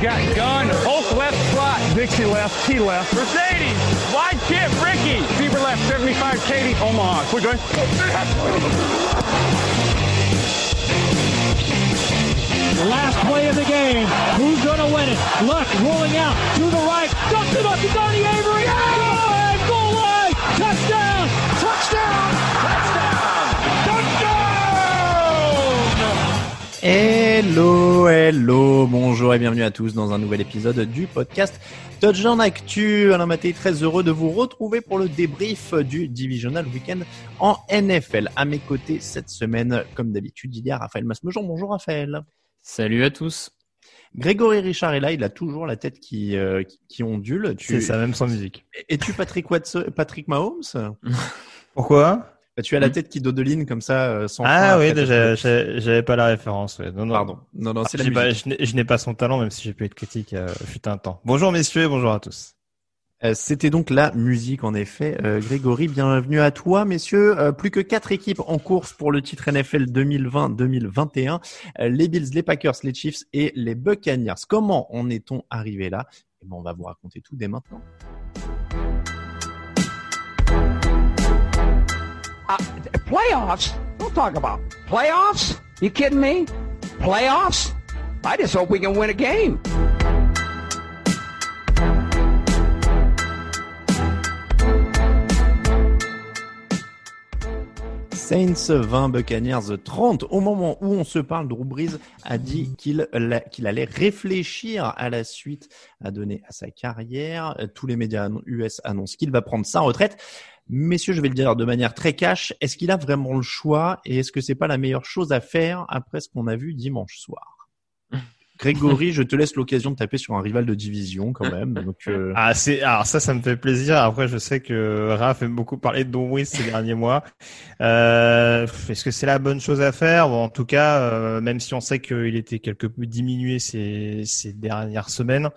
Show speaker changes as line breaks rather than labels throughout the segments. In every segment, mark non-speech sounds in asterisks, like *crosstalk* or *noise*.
Got gun, Hulk left slot, Dixie left, T left, Mercedes, wide chip, Ricky, Fever left, 75, Katie, Omaha. Quick, going.
Last play of the game. Who's going to win it? Luck rolling out to the right. Dumps it up to Donnie Avery. Goal line! Goal line! Touchdown!
Hello, hello, bonjour et bienvenue à tous dans un nouvel épisode du podcast Touchdown Actu. Alain Maté, très heureux de vous retrouver pour le débrief du Divisional Weekend en NFL. À mes côtés cette semaine, comme d'habitude, il y a Raphaël Masmejean. Bonjour Raphaël.
Salut à tous.
Grégory Richard est là, il a toujours la tête qui, euh, qui, qui ondule. Tu-
C'est ça, même sans musique.
Es-tu Patrick, Watson, Patrick Mahomes?
Pourquoi?
Bah, Tu as la tête qui dodeline comme ça, euh, sans
Ah oui, déjà, j'avais pas la référence. ouais. Non, non.
Pardon. Non, non, c'est la
J'ai pas-
musique.
je n'ai- pas son talent, même si j'ai pu être critique euh, fut un temps. Bonjour messieurs bonjour à tous.
Euh, C'était donc la musique, en effet. Euh, Grégory, bienvenue à toi, messieurs. Euh, plus que quatre équipes en course pour le titre NFL 2020-2021. Euh, les Bills, les Packers, les Chiefs et les Buccaneers. Comment en est-on arrivé là? Eh ben, On va vous raconter tout dès maintenant.
Uh, playoffs? Don't talk about playoffs. You kidding me? Playoffs? I just hope we can win a game.
Saints 20, Buccaneers 30. Au moment où on se parle, Drew Brees a dit qu'il la- qu'il allait réfléchir à la suite à donner à sa carrière. Tous les médias US annoncent qu'il va prendre sa retraite. Messieurs, je vais le dire de manière très cash. Est-ce qu'il a vraiment le choix et est-ce que c'est pas la meilleure chose à faire après ce qu'on a vu dimanche soir? Grégory, je te laisse l'occasion de taper sur un rival de division quand même. Euh,
Ah, c'est, alors ça, ça me fait plaisir. Après, je sais que Raph aime beaucoup parler de Don Brees ces derniers mois. Euh, est-ce que c'est la bonne chose à faire? Bon, en tout cas, euh, même si on sait qu'il était quelque peu diminué ces, ces dernières semaines,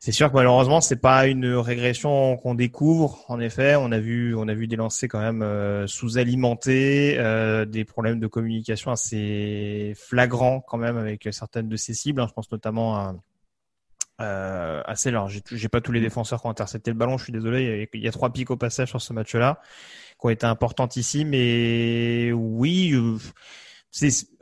c'est sûr que malheureusement, c'est pas une régression qu'on découvre. En effet, on a vu, on a vu des lancers quand même euh, sous-alimentés, euh, des problèmes de communication assez flagrants quand même avec certaines de ses cibles. hein. Je pense notamment à euh, assez alors j'ai pas tous les défenseurs qui ont intercepté le ballon je suis désolé il y a, il y a trois pics au passage sur ce match là qui ont été importantes ici mais oui euh,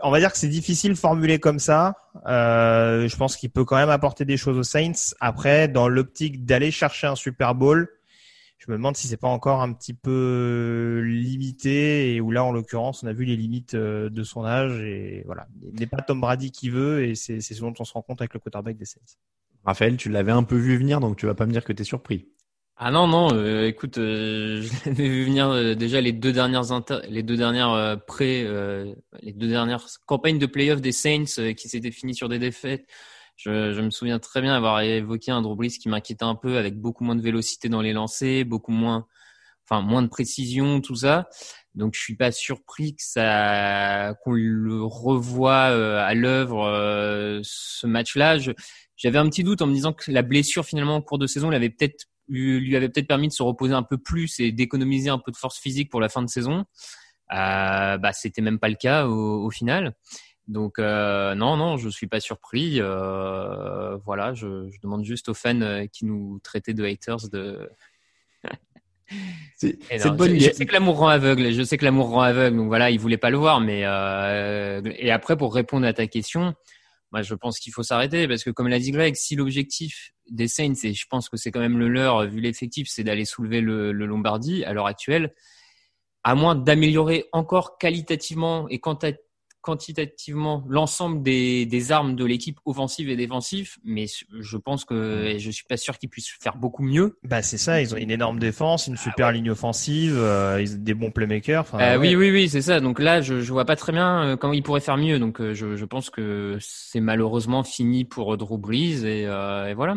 on va dire que c'est difficile formulé comme ça. Euh, je pense qu'il peut quand même apporter des choses aux Saints. Après dans l'optique d'aller chercher un Super Bowl je me demande si c'est pas encore un petit peu limité et où là en l'occurrence on a vu les limites euh, de son âge et voilà. Il n'est pas Tom Brady qui veut et c'est ce dont on se rend compte avec le quarterback des Saints.
Raphaël, tu l'avais un peu vu venir, donc tu vas pas me dire que tu es surpris.
Ah non non, euh, écoute, euh, *laughs* je l'avais vu venir euh, déjà les deux dernières inter- les deux dernières euh, pré euh, les deux dernières campagnes de playoff des Saints euh, qui s'étaient finies sur des défaites. Je, je me souviens très bien avoir évoqué un Drew qui m'inquiétait un peu avec beaucoup moins de vélocité dans les lancers, beaucoup moins enfin moins de précision, tout ça. Donc je suis pas surpris que ça qu'on le revoie à l'œuvre ce match-là. J'avais un petit doute en me disant que la blessure finalement en cours de saison l'avait peut-être lui avait peut-être permis de se reposer un peu plus et d'économiser un peu de force physique pour la fin de saison. Euh, bah c'était même pas le cas au, au final. Donc euh, non, non, je suis pas surpris. Euh, voilà, je, je, demande juste aux fans euh, qui nous traitaient de haters de. *laughs*
c'est bonne
je, je, sais que l'amour rend aveugle. Je sais que l'amour rend aveugle. Donc voilà, ils voulaient pas le voir. Mais euh, et après, pour répondre à ta question, moi, je pense qu'il faut s'arrêter parce que, comme l'a dit Greg, si l'objectif des Saints, et je pense que c'est quand même le leur vu l'effectif, c'est d'aller soulever le, le Lombardie à l'heure actuelle, à moins d'améliorer encore qualitativement et quantitativement quantitativement l'ensemble des, des, armes de l'équipe offensive et défensive, mais je pense que je suis pas sûr qu'ils puissent faire beaucoup mieux.
Bah c'est ça, ils ont une énorme défense, une ah super ligne offensive, euh, ils ont des bons playmakers.
Euh, ouais. Oui oui oui c'est ça. Donc là je, je vois pas très bien euh, comment ils pourraient faire mieux. Donc euh, je, je pense que c'est malheureusement fini pour Drew Brees et, et voilà.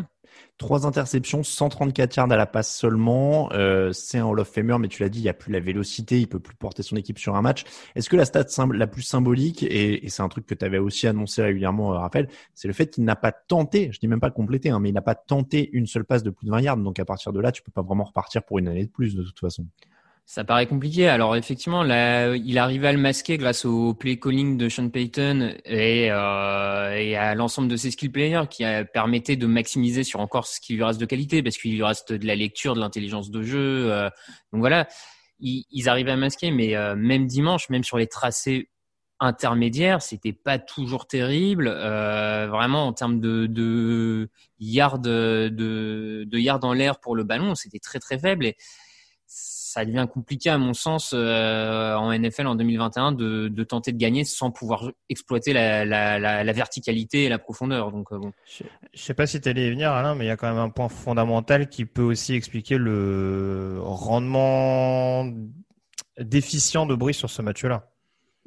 Trois interceptions, 134 yards à la passe seulement. Euh, c'est un Hall of Famer, mais tu l'as dit, il n'y a plus la vélocité, il peut plus porter son équipe sur un match. Est-ce que la stat la plus symbolique, et, et c'est un truc que tu avais aussi annoncé régulièrement, euh, Raphaël, c'est le fait qu'il n'a pas tenté, je dis même pas complété, hein, mais il n'a pas tenté une seule passe de plus de 20 yards. Donc à partir de là, tu peux pas vraiment repartir pour une année de plus de toute façon.
Ça paraît compliqué. Alors effectivement, là, il arrivait à le masquer grâce au play calling de Sean Payton et, euh, et à l'ensemble de ses skill players qui a, permettait de maximiser sur encore ce qui lui reste de qualité parce qu'il lui reste de la lecture, de l'intelligence de jeu. Euh, donc voilà, ils, ils, arrivaient à masquer, mais euh, même dimanche, même sur les tracés intermédiaires, c'était pas toujours terrible. Euh, vraiment en termes de, de yards de, de yards en l'air pour le ballon, c'était très très faible et ça devient compliqué à mon sens euh, en NFL en 2021 de, de, tenter de gagner sans pouvoir exploiter la, la, la, la verticalité et la profondeur. Donc euh, bon.
Je, je sais pas si tu allais y venir Alain, mais il y a quand même un point fondamental qui peut aussi expliquer le rendement déficient de Brice sur ce match-là.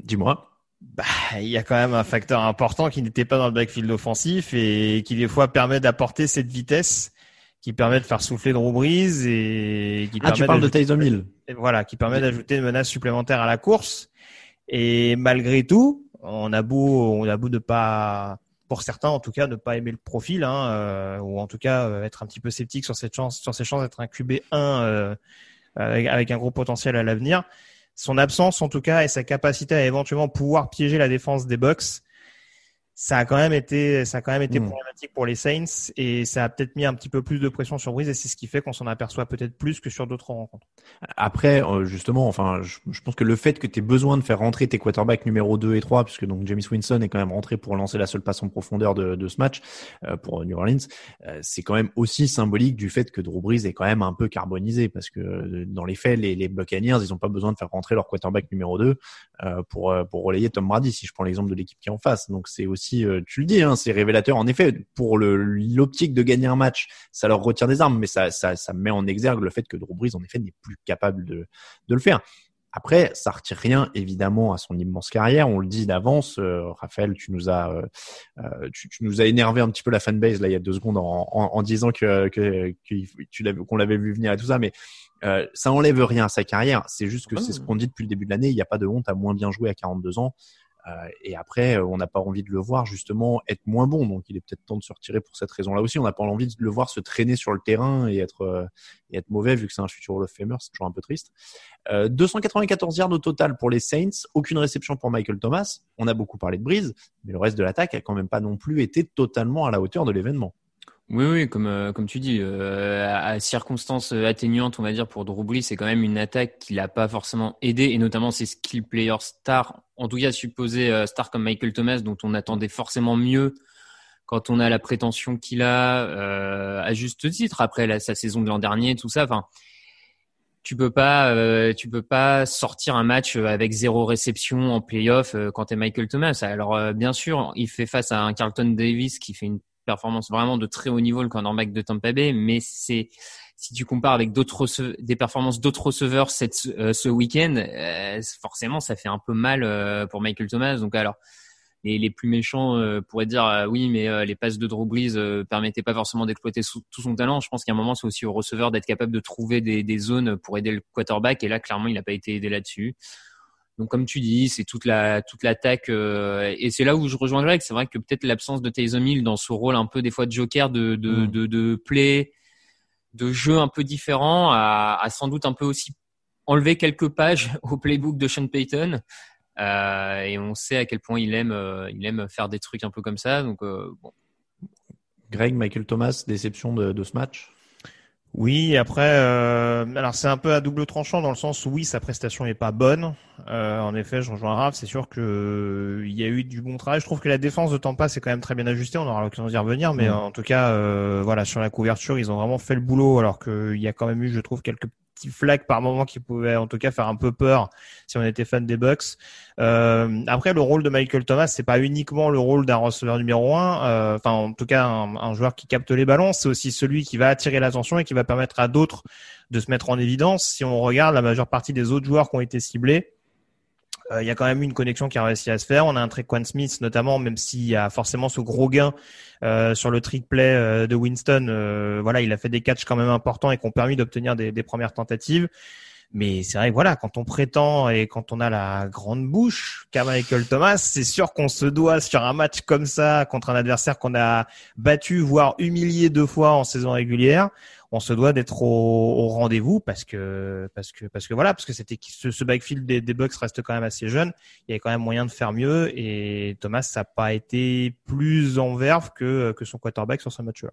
Dis-moi.
Bah, il y a quand même un facteur important qui n'était pas dans le backfield offensif et qui des fois permet d'apporter cette vitesse qui permet de faire souffler Drew Brees et qui
ah, tu parles de Taysom Hill.
Voilà, qui permet d'ajouter une menace supplémentaire à la course. Et malgré tout, on a beau, on a beau de pas, pour certains en tout cas, ne pas aimer le profil, hein, euh, ou en tout cas euh, être un petit peu sceptique sur cette chance, sur ses chances d'être un QB 1 euh, avec, avec, un gros potentiel à l'avenir. Son absence en tout cas et sa capacité à éventuellement pouvoir piéger la défense des Bucks ça a quand même été, ça a quand même été mmh. problématique pour les Saints et ça a peut-être mis un petit peu plus de pression sur Breeze et c'est ce qui fait qu'on s'en aperçoit peut-être plus que sur d'autres rencontres.
Après, euh, justement, enfin, je, je pense que le fait que tu aies besoin de faire rentrer tes quarterbacks numéro 2 et 3, puisque donc James Winston est quand même rentré pour lancer la seule passe en profondeur de, de ce match euh, pour New Orleans, euh, c'est quand même aussi symbolique du fait que Drew Brees est quand même un peu carbonisé parce que dans les faits, les, les Buccaneers, ils ont pas besoin de faire rentrer leur quarterback numéro 2 pour pour relayer Tom Brady, si je prends l'exemple de l'équipe qui est en face. Donc c'est aussi euh, tu le dis, hein, c'est révélateur. En effet, pour l'optique de gagner un match, ça leur retire des armes, mais ça, ça, ça met en exergue le fait que Drew Brees, en effet, n'est plus capable de, de le faire. Après, ça retire rien évidemment à son immense carrière. On le dit d'avance. Euh, Raphaël, tu nous as, euh, euh, tu, tu, nous as énervé un petit peu la fanbase là il y a deux secondes en, en, en disant que, que, que tu l'avais, qu'on l'avait vu venir et tout ça, mais euh, ça enlève rien à sa carrière. C'est juste que c'est ce qu'on dit depuis le début de l'année. Il n'y a pas de honte à moins bien jouer à 42 ans. Euh, et après, euh, on n'a pas envie de le voir justement être moins bon. Donc, il est peut-être temps de se retirer pour cette raison-là aussi. On n'a pas envie de le voir se traîner sur le terrain et être euh, et être mauvais vu que c'est un futur Hall of Famer. C'est toujours un peu triste. 294 yards au total pour les Saints. Aucune réception pour Michael Thomas. On a beaucoup parlé de Breeze, mais le reste de l'attaque a quand même pas non plus été totalement à la hauteur de l'événement.
Oui, oui, comme euh, comme tu dis, euh, à circonstances atténuantes, on va dire pour Drew c'est quand même une attaque qui l'a pas forcément aidé, et notamment ses skill players stars, en tout cas supposés euh, stars comme Michael Thomas, dont on attendait forcément mieux quand on a la prétention qu'il a, euh, à juste titre après la, sa saison de l'an dernier, tout ça. Enfin, tu peux pas, euh, tu peux pas sortir un match avec zéro réception en playoff euh, quand t'es Michael Thomas. Alors bien sûr, il fait face à un Carlton Davis qui fait une performance vraiment de très haut niveau le cornerback de Tampa Bay, mais c'est si tu compares avec d'autres des performances d'autres receveurs cette, euh, ce week-end, euh, forcément ça fait un peu mal euh, pour Michael Thomas. Donc alors les, les plus méchants pourraient dire oui, mais les passes de Drew Brees permettaient pas forcément d'exploiter tout son talent. Je pense qu'à un moment c'est aussi au receveur d'être capable de trouver des, des zones pour aider le quarterback, et là clairement il n'a pas été aidé là-dessus. Donc comme tu dis, c'est toute la toute l'attaque euh, et c'est là où je rejoins Greg. C'est vrai que peut-être l'absence de Taysom Hill dans ce rôle un peu des fois de joker, de de, mm. de, de, play, de jeu un peu différent, a, a, sans doute un peu aussi enlevé quelques pages *laughs* au playbook de Sean Payton. Euh, et on sait à quel point il aime, euh, il aime faire des trucs un peu comme ça. Donc, bon.
Greg, Michael Thomas, déception de, de ce match?
Oui, après, euh, alors c'est un peu à double tranchant dans le sens où oui, sa prestation est pas bonne. Euh, en effet, je rejoins Raph, c'est sûr que euh, il y a eu du bon travail. Je trouve que la défense de Tampa c'est quand même très bien ajustée. On aura l'occasion d'y revenir, mais en tout cas, euh, voilà, sur la couverture, ils ont vraiment fait le boulot. Alors qu'il y a quand même eu, je trouve, quelques petits par moment qui pouvaient en tout cas faire un peu peur si on était fan des Bucks. Euh, après, le rôle de Michael Thomas, c'est pas uniquement le rôle d'un receveur numéro un, euh, enfin en tout cas un, un, joueur qui capte les ballons, c'est aussi celui qui va attirer l'attention et qui va permettre à d'autres de se mettre en évidence. Si on regarde la majeure partie des autres joueurs qui ont été ciblés, euh, il y a quand même une connexion qui a réussi à se faire. On a un Trequan Smith notamment, même s'il y a forcément ce gros gain euh, sur le trick play euh, de Winston. Voilà, il a fait des catchs quand même importants et qui ont permis d'obtenir des, des, premières tentatives. Mais c'est vrai que voilà, quand on prétend et quand on a la grande bouche qu'a Michael Thomas, c'est sûr qu'on se doit sur un match comme ça contre un adversaire qu'on a battu, voire humilié deux fois en saison régulière on se doit d'être au, rendez-vous parce que parce que parce que voilà parce que c'était ce, backfield des, des Bucks reste quand même assez jeune. Il y avait quand même moyen de faire mieux et Thomas n'a pas été plus en verve que que son quarterback sur ce match-là.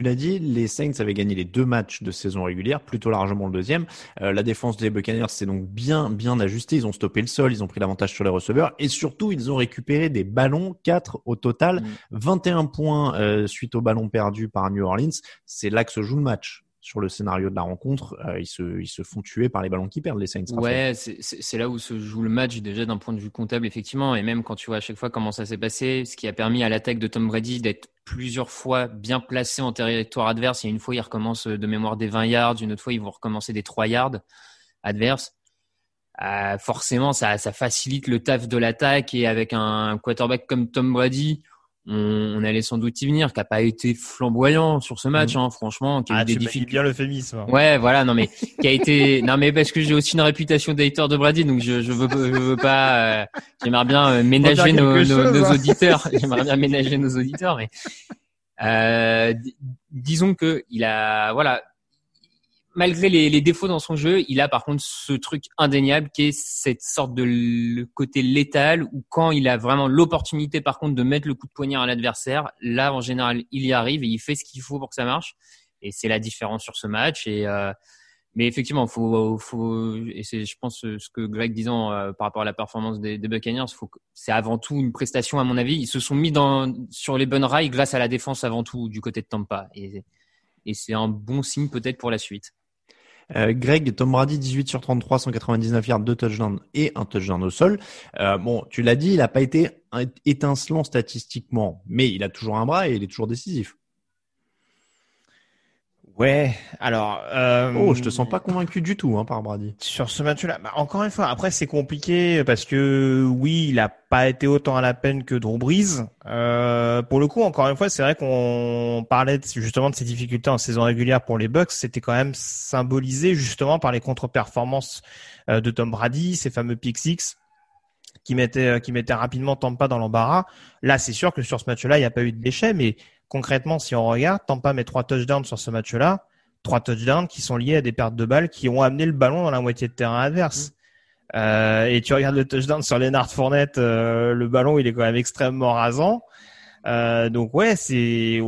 Tu l'as dit, les Saints avaient gagné les deux matchs de saison régulière, plutôt largement le deuxième. Euh, la défense des Buccaneers s'est donc bien, bien ajustée. Ils ont stoppé le sol, ils ont pris l'avantage sur les receveurs et surtout, ils ont récupéré des ballons, 4 au total, mmh. 21 points euh, suite au ballon perdu par New Orleans. C'est là que se joue le match sur le scénario de la rencontre, euh, ils, se, font tuer par les ballons qui perdent, les Saints.
Ouais, c'est là où se joue le match déjà d'un point de vue comptable, effectivement. Et même quand tu vois à chaque fois comment ça s'est passé, ce qui a permis à l'attaque de Tom Brady d'être plusieurs fois bien placé en territoire adverse. A une fois, il recommence de mémoire des 20 yards, une autre fois, ils vont recommencer des 3 yards adverses. Euh, forcément, ça facilite le taf de l'attaque et avec un quarterback comme Tom Brady, on, on, allait sans doute y venir, qui a pas été flamboyant sur ce match, hein, franchement, qui a
ah,
eu des difficultés.
bien l'euphémisme.
Ouais, voilà, non mais *laughs* qui a été, non mais parce que j'ai aussi une réputation d'hater de Brady, donc je, je veux, je veux pas, euh, j'aimerais bien euh, ménager nos, nos, chose, nos, auditeurs, *laughs* j'aimerais bien ménager nos auditeurs, mais euh, disons que il a, voilà, malgré les, les, défauts dans son jeu, il a par contre ce truc indéniable qui est cette sorte de le côté létal où quand il a vraiment l'opportunité par contre de mettre le coup de poignard à l'adversaire, là en général il y arrive et il fait ce qu'il faut pour que ça marche. Et c'est la différence sur ce match. Et euh, mais effectivement, faut, faut et c'est je pense ce que Greg disant euh, par rapport à la performance des, des Buccaneers, faut c'est avant tout une prestation à mon avis. Ils se sont mis dans sur les bonnes rails grâce à la défense avant tout du côté de Tampa. Et, et c'est un bon signe peut-être pour la suite.
Euh, Greg, Tom Brady, 18 sur 33, 199 yards, 2 touchdowns et un touchdown au sol. Euh, bon, tu l'as dit, il n'a pas été étincelant statistiquement, mais il a toujours un bras et il est toujours décisif.
Ouais, alors. Euh,
oh, je te sens pas convaincu du tout hein, par Brady.
Sur ce match-là, bah, encore une fois, après c'est compliqué parce que oui, il a pas été autant à la peine que Drew Brees. Euh, pour le coup, encore une fois, c'est vrai qu'on parlait justement de ces difficultés en saison régulière pour les Bucks. C'était quand même symbolisé justement par les contre-performances euh, de Tom Brady, ces fameux pick six qui mettaient euh, qui mettaient rapidement Tampa dans l'embarras. Là, c'est sûr que sur ce match-là, il n'y a pas eu de déchets, mais concrètement, si on regarde, Tampa met trois touchdowns sur ce match-là, trois touchdowns qui sont liés à des pertes de balles qui ont amené le ballon dans la moitié de terrain adverse. Mmh. Euh, et tu regardes le touchdown sur Leonard Fournette, euh, le ballon il est quand même extrêmement rasant. Euh, donc ouais, c'est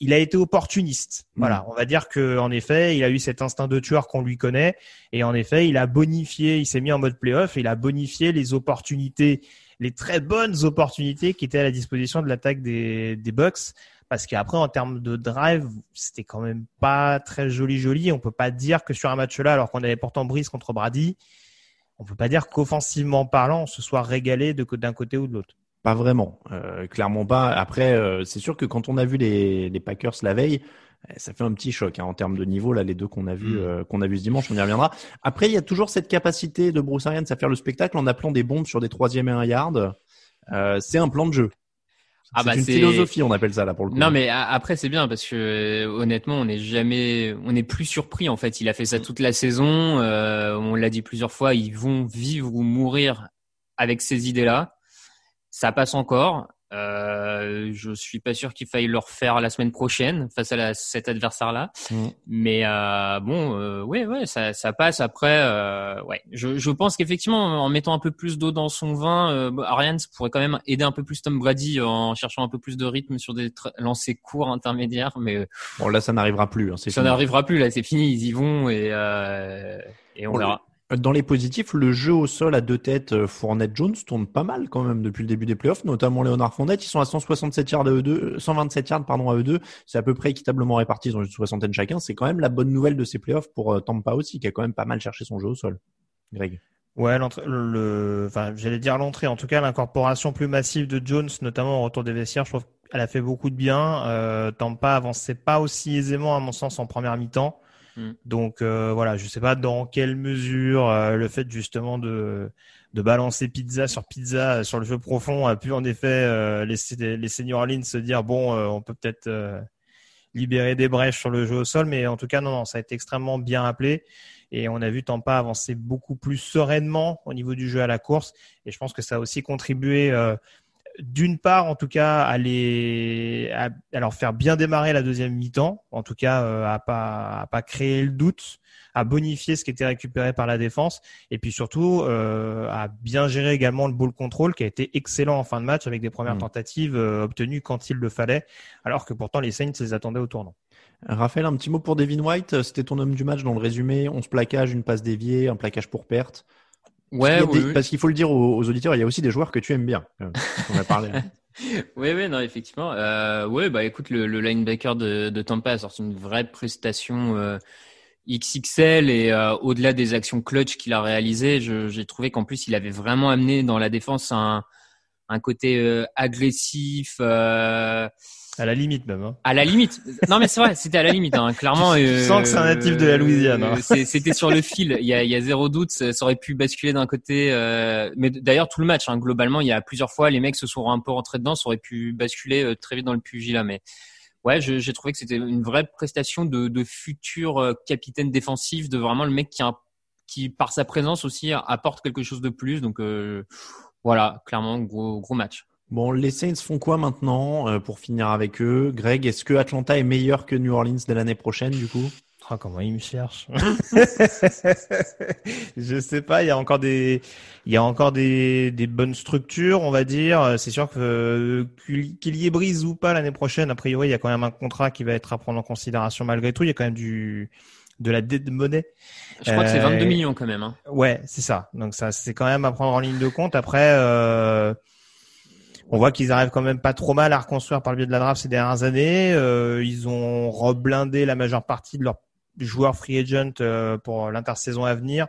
il a été opportuniste. Mmh. Voilà, on va dire que en effet, il a eu cet instinct de tueur qu'on lui connaît, et en effet, il a bonifié, il s'est mis en mode playoff, et il a bonifié les opportunités, les très bonnes opportunités qui étaient à la disposition de l'attaque des, des Bucks parce qu'après en termes de drive, c'était quand même pas très joli joli. On peut pas dire que sur un match là, alors qu'on avait pourtant Brice contre Brady, on peut pas dire qu'offensivement parlant, on se soit régalé d'un côté ou de l'autre.
Pas vraiment, euh, clairement pas. Après, euh, c'est sûr que quand on a vu les, les, Packers la veille, eh, ça fait un petit choc hein, en termes de niveau là, les deux qu'on a vu mm. euh, qu'on a vu ce dimanche, on y reviendra. Après, il y a toujours cette capacité de Bruce Arians à faire le spectacle en appelant des bombes sur des troisième et un yard. Euh, c'est un plan de jeu. Ah bah c'est une philosophie, on appelle ça là pour le coup.
Non mais après c'est bien parce que euh, honnêtement on n'est jamais, on n'est plus surpris en fait. Il a fait ça toute la saison. Euh, on l'a dit plusieurs fois, ils vont vivre ou mourir avec ces idées-là. Ça passe encore. Euh, je suis pas sûr qu'il faille le refaire la semaine prochaine face à la, cet adversaire-là.
Mm.
Mais euh, bon, euh, ouais, ouais, ça, ça passe. Après, euh, ouais, je, je pense qu'effectivement, en mettant un peu plus d'eau dans son vin, euh, Arians pourrait quand même aider un peu plus Tom Brady en cherchant un peu plus de rythme sur des lancers courts intermédiaires. Mais
Bon, là, ça n'arrivera plus. hein,
ça n'arrivera plus là, c'est fini, ils y vont et euh, et on
Bon,
verra.
Dans les positifs, le jeu au sol à deux têtes euh, Fournette-Jones tourne pas mal quand même depuis le début des playoffs, notamment Léonard Fournette. Ils sont à 167 yards à eux deux, 127 yards pardon à eux deux. C'est à peu près équitablement réparti, ils ont une soixantaine chacun. C'est quand même la bonne nouvelle de ces playoffs pour euh, Tampa aussi, qui a quand même pas mal cherché son jeu au sol. Greg.
Ouais, l'entrée, le, enfin, j'allais dire l'entrée. En tout cas, l'incorporation plus massive de Jones, notamment au retour des vestiaires, je trouve qu'elle a fait beaucoup de bien. Euh, Tampa avançait pas aussi aisément, à mon sens, en première mi-temps.
Mm.
Donc euh, voilà, je sais pas dans quelle mesure euh, le fait justement de de balancer pizza sur pizza euh, sur le jeu profond a pu en effet laisser laisser New Orleans se dire bon, on peut peut-être libérer des brèches sur le jeu au sol, mais en tout cas non, non, ça a été extrêmement bien appelé et on a vu Tampa avancer beaucoup plus sereinement au niveau du jeu à la course et je pense que ça a aussi contribué d'une part en tout cas à les à, à leur faire bien démarrer la deuxième mi-temps en tout cas euh, à pas à pas créer le doute à bonifier ce qui était récupéré par la défense et puis surtout euh, à bien gérer également le ball control qui a été excellent en fin de match avec des premières
Mm.
tentatives euh, obtenues quand il le fallait alors que pourtant les Saints les attendaient au tournant.
Raphaël, un petit mot pour Devin White. C'était ton homme du match dans le résumé. 11 plaquages, une passe déviée, un plaquage pour perte.
Ouais, oui,
des-
oui.
Parce qu'il faut le dire aux, aux auditeurs, il y a aussi des joueurs que tu aimes bien. Euh, On a parlé. *laughs*
Oui, oui, non, effectivement. Euh, ouais, bah écoute, le, le linebacker de, de Tampa a sorti une vraie prestation euh, XXL et euh, au-delà des actions clutch qu'il a réalisées, j'ai trouvé qu'en plus il avait vraiment amené dans la défense un, un côté euh, agressif. Euh,
À la limite même. Hein.
à la limite. Non, mais c'est vrai, c'était à la limite, hein, clairement.
Tu- tu sens que c'est un natif de la Louisiane, hein.
euh, C'était sur le fil. Il y a, il y a zéro doute, ça aurait pu basculer d'un côté. euh, mais d'ailleurs, tout le match, hein, globalement, il y a plusieurs fois, les mecs se sont un peu rentrés dedans, ça aurait pu basculer euh, très vite dans le pugilat. Mais ouais, je- j'ai trouvé que c'était une vraie prestation de, de futur euh, capitaine défensif, de vraiment le mec qui, a, qui par sa présence aussi apporte quelque chose de plus. Donc euh, voilà, clairement, gros, gros match.
Bon, les Saints font quoi maintenant euh, pour finir avec eux? Greg, est-ce que Atlanta est meilleur que New Orleans dès l'année prochaine du coup?
Ah, comment il me cherche *laughs* Je sais pas. Il y a encore des, il y a encore des, des bonnes structures, on va dire. C'est sûr que euh, qu'il y ait brise ou pas l'année prochaine, a priori, il y a quand même un contrat qui va être à prendre en considération malgré tout. Il y a quand même du de la dette de monnaie.
Je crois que c'est
Euh,
22 millions quand même. Hein.
Ouais, c'est ça. Donc ça, c'est quand même à prendre en ligne de compte. Après, euh, on voit qu'ils arrivent quand même pas trop mal à reconstruire par le biais de la draft ces dernières années. Euh, ils ont reblindé la majeure partie de leurs joueurs free agent euh, pour l'intersaison à venir.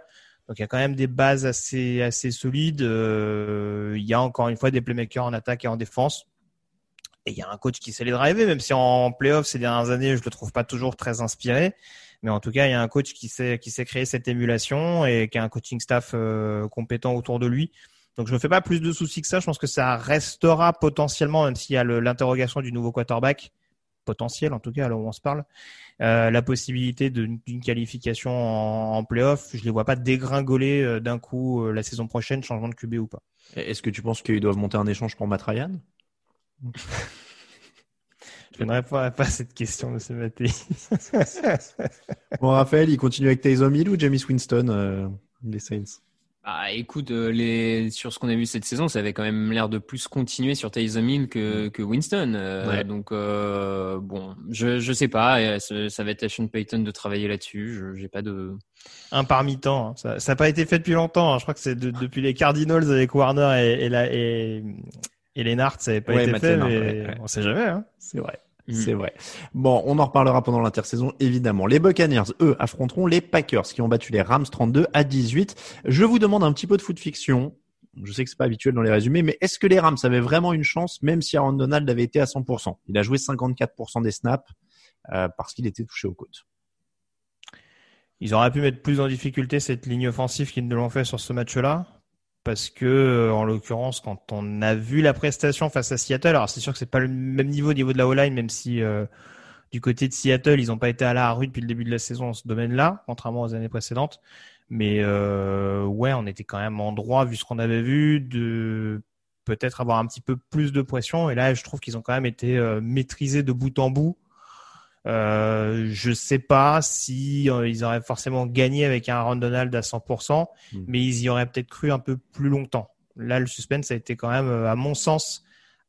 Donc il y a quand même des bases assez assez solides. Euh, il y a encore une fois des playmakers en attaque et en défense. Et il y a un coach qui sait les driver, même si en playoff ces dernières années, je le trouve pas toujours très inspiré. Mais en tout cas, il y a un coach qui sait, qui sait créer cette émulation et qui a un coaching staff euh, compétent autour de lui. Donc je me fais pas plus de soucis que ça. Je pense que ça restera potentiellement, même s'il y a l'interrogation du nouveau quarterback, potentiel en tout cas, alors où on se parle, euh, la possibilité d'une qualification en, en playoff. Je les vois pas dégringoler euh, d'un coup euh, la saison prochaine, changement de QB ou pas.
Est-ce que tu penses qu'ils doivent monter un échange pour Matt Ryan? *laughs*
Je ne répondrai pas à cette question, Monsieur Maté. *laughs*
Bon, Raphaël, il continue avec Taysom Hill ou James Winston, euh, les Saints?
Ah, écoute, euh, les... sur ce qu'on a vu cette saison, ça avait quand même l'air de plus continuer sur Taysom Hill que, que Winston. Euh,
Ouais.
Donc, euh, bon, je, je sais pas. euh, ça, va être à Sean Payton de travailler là-dessus. Je J'ai pas de.
Un par mi-temps. hein. Ça n'a pas été fait depuis longtemps. hein. Je crois que c'est de- depuis les Cardinals avec Warner et, et, la, et, et Lennart, ça n'avait pas
Ouais,
été fait,
Lennart,
mais
ouais.
on sait jamais. Hein.
C'est vrai.
Mhm.
C'est vrai. Bon, on en reparlera pendant l'intersaison, évidemment. Les Buccaneers, eux, affronteront les Packers qui ont battu les Rams 32 à 18. Je vous demande un petit peu de foot fiction. Je sais que c'est pas habituel dans les résumés, mais est-ce que les Rams avaient vraiment une chance, même si Aaron Donald avait été à 100% Il a joué 54% des snaps euh, parce qu'il était touché aux côtes.
Ils auraient pu mettre plus en difficulté cette ligne offensive qu'ils ne l'ont fait sur ce match-là. Parce que, euh, en l'occurrence, quand on a vu la prestation face à Seattle, alors c'est sûr que c'est pas le même niveau au niveau de la O-line, même si euh, du côté de Seattle, ils n'ont pas été à la rue depuis le début de la saison dans ce domaine-là, contrairement aux années précédentes. Mais euh, ouais, on était quand même en droit, vu ce qu'on avait vu, de peut-être avoir un petit peu plus de pression. Et là, je trouve qu'ils ont quand même été maîtrisés de bout en bout. Euh, je sais pas si ils auraient forcément gagné avec un Aaron Donald à 100%, hmm. mais ils y auraient peut-être cru un peu plus longtemps. Là, le suspense a été quand même, à mon sens,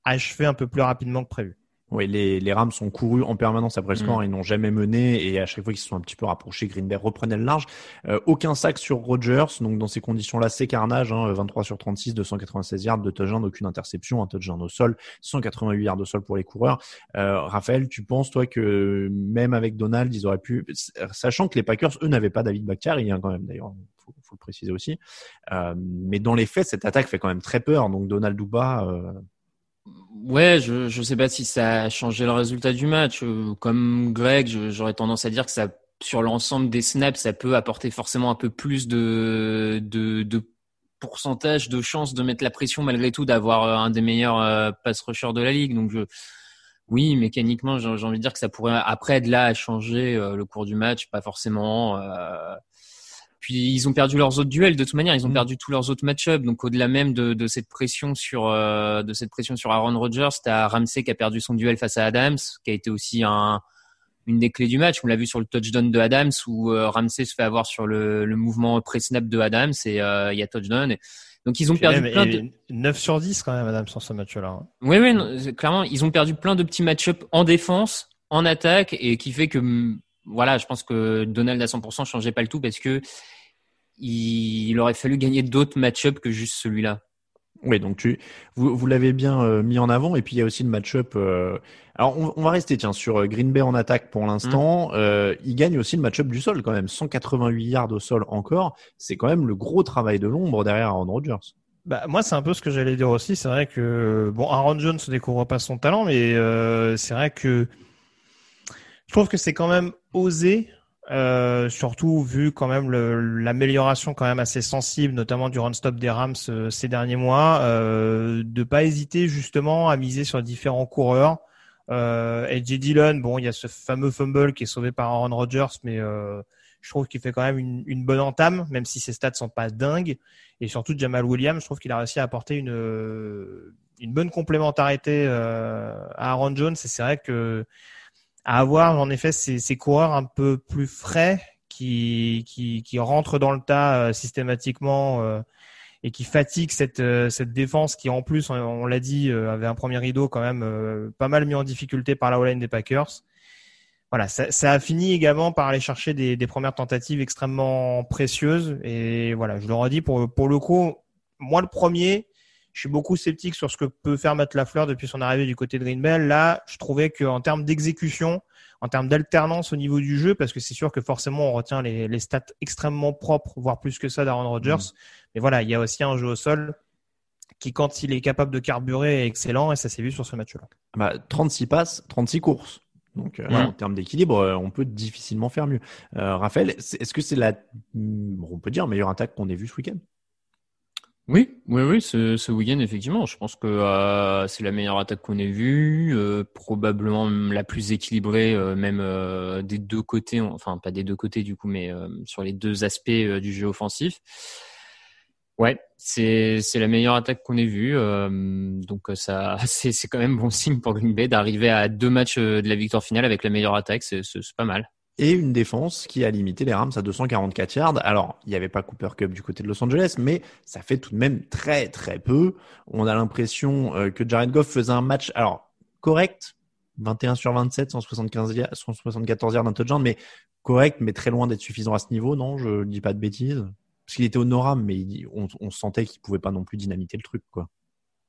achevé un peu plus rapidement que prévu.
Oui, les, les Rams sont courus en permanence après le score, mm. ils n'ont jamais mené et à chaque fois qu'ils se sont un petit peu rapprochés, Green Bay reprenait le large. Euh, aucun sac sur Rodgers, donc dans ces conditions-là, c'est carnage, hein, 23 sur 36, 296 yards de touchdown, aucune interception, un touchdown au sol, 188 yards au sol pour les coureurs. Euh, Raphaël, tu penses toi que même avec Donald, ils auraient pu, sachant que les Packers, eux, n'avaient pas David Bakhtiari, hein, quand même d'ailleurs, faut, faut le préciser aussi. Euh, mais dans les faits, cette attaque fait quand même très peur, donc Donald Duba. Euh,
Ouais, je ne sais pas si ça a changé le résultat du match. Euh, comme Greg, j'aurais tendance à dire que ça, sur l'ensemble des snaps, ça peut apporter forcément un peu plus de, de, de pourcentage de chance de mettre la pression malgré tout d'avoir euh, un des meilleurs euh, pass rushers de la ligue. Donc je, oui, mécaniquement, j'ai envie de dire que ça pourrait après de là à changer le cours du match, pas forcément. Puis ils ont perdu leurs autres duels de toute manière, ils ont mm. perdu tous leurs autres match-ups. Donc au-delà même de, de, cette pression sur euh, de cette pression sur Aaron Rodgers, t'as Ramsey qui a perdu son duel face à Adams, qui a été aussi un, une des clés du match. On l'a vu sur le touchdown de Adams où euh, Ramsey se fait avoir sur le, le mouvement pré-snap de Adams et euh, il y a touchdown. Donc ils ont perdu plein de
9 sur 10 quand même Adams sur ce match-là. Hein.
Oui oui, clairement, ils ont perdu plein de petits match-ups en défense, en attaque et qui fait que voilà, je pense que Donald à 100% changeait pas le tout parce que il, aurait fallu gagner d'autres match-ups que juste celui-là.
Oui, donc tu, vous, vous l'avez bien euh, mis en avant. Et puis il y a aussi le match-up. Euh, alors on, va rester tiens sur euh, Green Bay en attaque pour l'instant. Mmh. il gagne aussi le match-up du sol quand même. 188 yards au sol encore. C'est quand même le gros travail de l'ombre derrière Aaron Rodgers.
Bah, moi, c'est un peu ce que j'allais dire aussi. C'est vrai que bon, Aaron Jones ne découvre pas son talent, mais c'est vrai que je trouve que c'est quand même osé euh, surtout vu quand même l'amélioration quand même assez sensible, notamment du run-stop des Rams euh, ces derniers mois, euh, de pas hésiter justement à miser sur différents coureurs. Euh. Dillon, bon, il y a ce fameux fumble qui est sauvé par Aaron Rodgers, mais euh, je trouve qu'il fait quand même une, une, bonne entame, même si ses stats sont pas dingues. Et surtout Jamal Williams, je trouve qu'il a réussi à apporter une une bonne complémentarité à Aaron Jones. Et c'est vrai que à avoir en effet ces, ces, coureurs un peu plus frais qui, qui, qui rentrent dans le tas euh, systématiquement euh, et qui fatiguent cette, euh, cette défense qui en plus, on, l'a dit, avait un premier rideau quand même pas mal mis en difficulté par la O-line des Packers. Voilà, ça, ça, a fini également par aller chercher des, des, premières tentatives extrêmement précieuses. Et voilà, je le redis, pour, pour le coup, moi le premier, je suis beaucoup sceptique sur ce que peut faire Matt Lafleur depuis son arrivée du côté de Green Bay. Là, je trouvais qu'en termes d'exécution, en termes d'alternance au niveau du jeu, parce que c'est sûr que forcément on retient les, les, stats extrêmement propres, voire plus que ça d'Aaron Rodgers. Mm. Mais voilà, il y a aussi un jeu au sol qui, quand il est capable de carburer, est excellent et ça s'est vu sur ce match-là.
Bah, 36 passes, 36 courses. Donc, euh, en termes d'équilibre, euh, on peut difficilement faire mieux. Euh, Raphaël, est-ce que c'est la, on peut dire, meilleure attaque qu'on ait vue ce week-end?
Oui, oui, oui, ce, week-end, effectivement. Je pense que euh, c'est la meilleure attaque qu'on ait vue, euh, probablement la plus équilibrée, euh, même des deux côtés, enfin pas des deux côtés du coup, mais sur les deux aspects du jeu offensif. Ouais, c'est la meilleure attaque qu'on ait vue, donc ça *laughs* c'est quand même bon signe pour Green Bay d'arriver à deux matchs de la victoire finale avec la meilleure attaque, c'est pas mal
et une défense qui a limité les Rams à 244 yards. Alors, il n'y avait pas Cooper Cup du côté de Los Angeles, mais ça fait tout de même très très peu. On a l'impression euh, que Jared Goff faisait un match, alors correct, 21 sur 27, 175 174 yards d'un touchdown, mais correct, mais très loin d'être suffisant à ce niveau, non? Je dis pas de bêtises. Parce qu'il était honorable, mais on, on sentait qu'il pouvait pas non plus dynamiter le truc, quoi.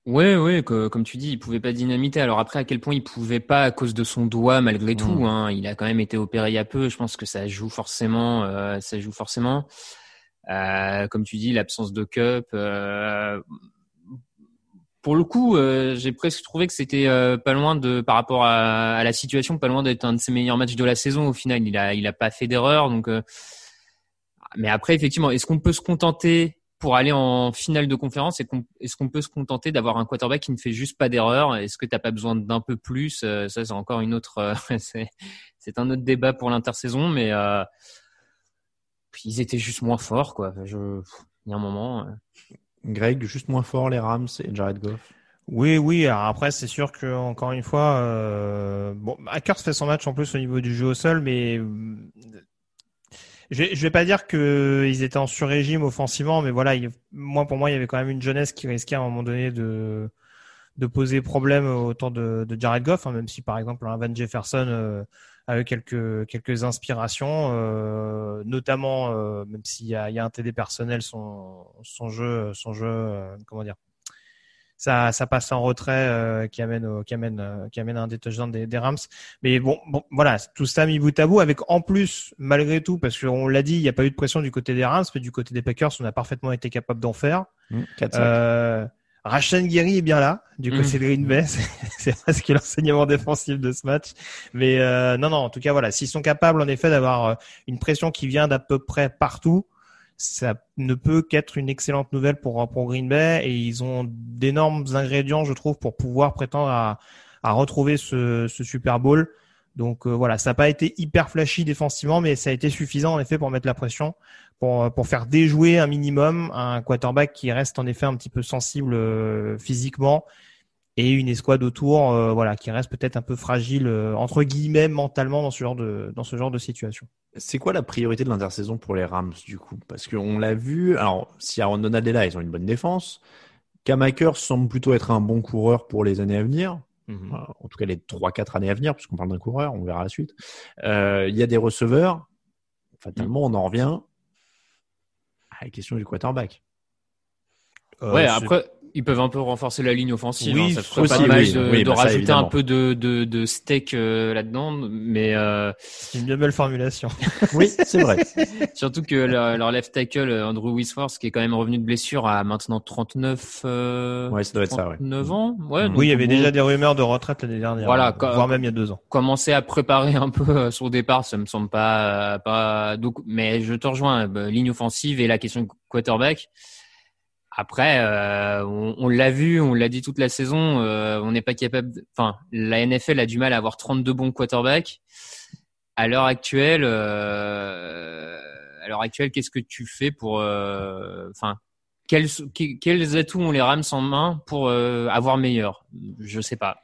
Ouais, ouais, comme tu dis, il pouvait pas dynamiter. Alors après, à quel point il pouvait pas à cause de son doigt, malgré tout. Mm. Hein, il a quand même été opéré il y a peu. Je pense que ça joue forcément. Euh, ça joue forcément. Euh, comme tu dis, l'absence de cup. Euh, pour le coup, euh, j'ai presque trouvé que c'était euh, pas loin de, par rapport à, à, la situation, pas loin d'être un de ses meilleurs matchs de la saison. Au final, il a, il a pas fait d'erreur. Donc, mais après, effectivement, est-ce qu'on peut se contenter pour aller en finale de conférence, est-ce qu'on peut se contenter d'avoir un quarterback qui ne fait juste pas d'erreur Est-ce que tu n'as pas besoin d'un peu plus? Euh, Ça, c'est encore une autre, euh, *laughs* c'est un autre débat pour l'intersaison, mais euh, ils étaient juste moins forts, quoi. Je, il y a un moment.
Greg, juste moins fort les Rams et Jared Goff.
Oui, oui. Alors après, c'est sûr que encore une fois, euh, bon, Hackers fait son match en plus au niveau du jeu au sol, mais euh, je, je vais pas dire que ils étaient en sur-régime offensivement, mais voilà, moi pour moi, il y avait quand même une jeunesse qui risquait à un moment donné de poser problème autour de, de Jared Goff, hein, même si par exemple Van Jefferson euh, a eu quelques quelques inspirations, euh, notamment euh, même s'il y a, il y a un TD personnel, son son jeu son jeu euh, comment dire ça, ça passe en retrait euh, qui amène au, qui amène euh, qui amène un des touchdowns des, des, Rams. Mais bon, bon, voilà, tout ça mis bout à bout avec en plus malgré tout parce qu'on l'a dit, il n'y a pas eu de pression du côté des Rams, mais du côté des Packers, on a parfaitement été capable d'en faire.
Mmh,
euh, Rashan Gary est bien là, du côté mmh. de Green Bay. *laughs* C'est presque l'enseignement défensif de ce match. Mais euh, non, non, en tout cas, voilà, s'ils sont capables en effet d'avoir euh, une pression qui vient d'à peu près partout, ça ne peut qu'être une excellente nouvelle pour, pour Green Bay et ils ont d'énormes ingrédients, je trouve, pour pouvoir prétendre à, à retrouver ce, ce Super Bowl. Donc euh, voilà, ça n'a pas été hyper flashy défensivement, mais ça a été suffisant en effet pour mettre la pression, pour, pour faire déjouer un minimum un quarterback qui reste en effet un petit peu sensible euh, physiquement et une escouade autour, euh, voilà, qui reste peut-être un peu fragile euh, entre guillemets mentalement dans ce genre de dans ce genre de situation.
C'est quoi la priorité de l'intersaison pour les Rams du coup? Parce qu'on l'a vu, alors si Aaron Donald est là, ils ont une bonne défense. Kamaker semble plutôt être un bon coureur pour les années à venir. Mmh. En tout cas, les 3-4 années à venir, puisqu'on parle d'un coureur, on verra la suite. Euh, il y a des receveurs. Fatalement, on en revient à la question du quarterback.
ouais, après, ils peuvent un peu renforcer la ligne offensive. Oui, hein. ça ferait pas de mal de, oui, de bah rajouter un peu de, de, de steak euh, là-dedans, mais euh...
c'est une bien belle formulation. *laughs*
oui, c'est vrai. *laughs*
Surtout que leur, leur, left tackle euh, Andrew Wisforce, qui est quand même revenu de blessure, a maintenant 39, euh,
ouais, ça doit être ça, ouais.
9 ans. Ouais,
oui, il y avait bon, déjà des rumeurs de retraite l'année dernière,
voilà,
voire même il y a deux ans.
Commencer à préparer un peu euh, son départ, ça me semble pas pas donc, mais je te rejoins. Bah, ligne offensive et la question quarterback. Après, euh, on, l'a vu, on l'a dit toute la saison, euh, on n'est pas capable. Enfin, la NFL a du mal à avoir 32 bons quarterbacks. À l'heure actuelle, euh, à l'heure actuelle, qu'est-ce que tu fais pour, enfin, quels, quels atouts ont les Rams en main pour avoir meilleur? Je sais pas.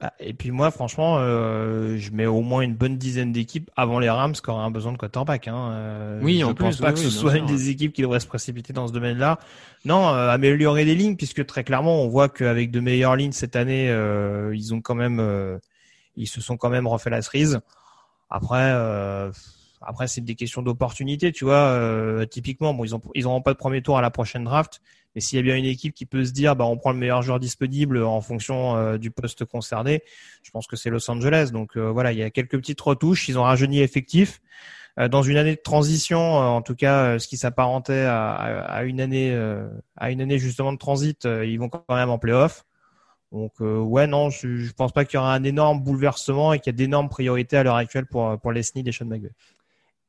Bah, et puis moi, franchement, euh, je mets au moins une bonne dizaine d'équipes avant les Rams qui auraient un besoin de quarterback. Hein. Euh,
oui,
je
en
pense
plus,
pas
oui,
que ce
oui,
soit une des équipes qui devrait se précipiter dans ce domaine-là. Non, euh, améliorer les lignes, puisque très clairement, on voit qu'avec de meilleures lignes cette année, euh, ils ont quand même, euh, ils se sont quand même refait la cerise. Après, euh, après c'est des questions d'opportunité, tu vois. typiquement, bon, ils ont, ils n'auront pas de premier tour à la prochaine draft. Mais s'il y a bien une équipe qui peut se dire, bah, on prend le meilleur joueur disponible en fonction euh, du poste concerné, je pense que c'est Los Angeles. Donc euh, voilà, il y a quelques petites retouches. Ils ont rajeuni effectif. Euh, dans une année de transition, en tout cas, ce qui s'apparentait à, à, une année, à une année justement de transit, ils vont quand même en playoff. Donc ouais, non, je, je pense pas qu'il y aura un énorme bouleversement et qu'il y a d'énormes priorités à l'heure actuelle pour pour les Snead et Sean McVay.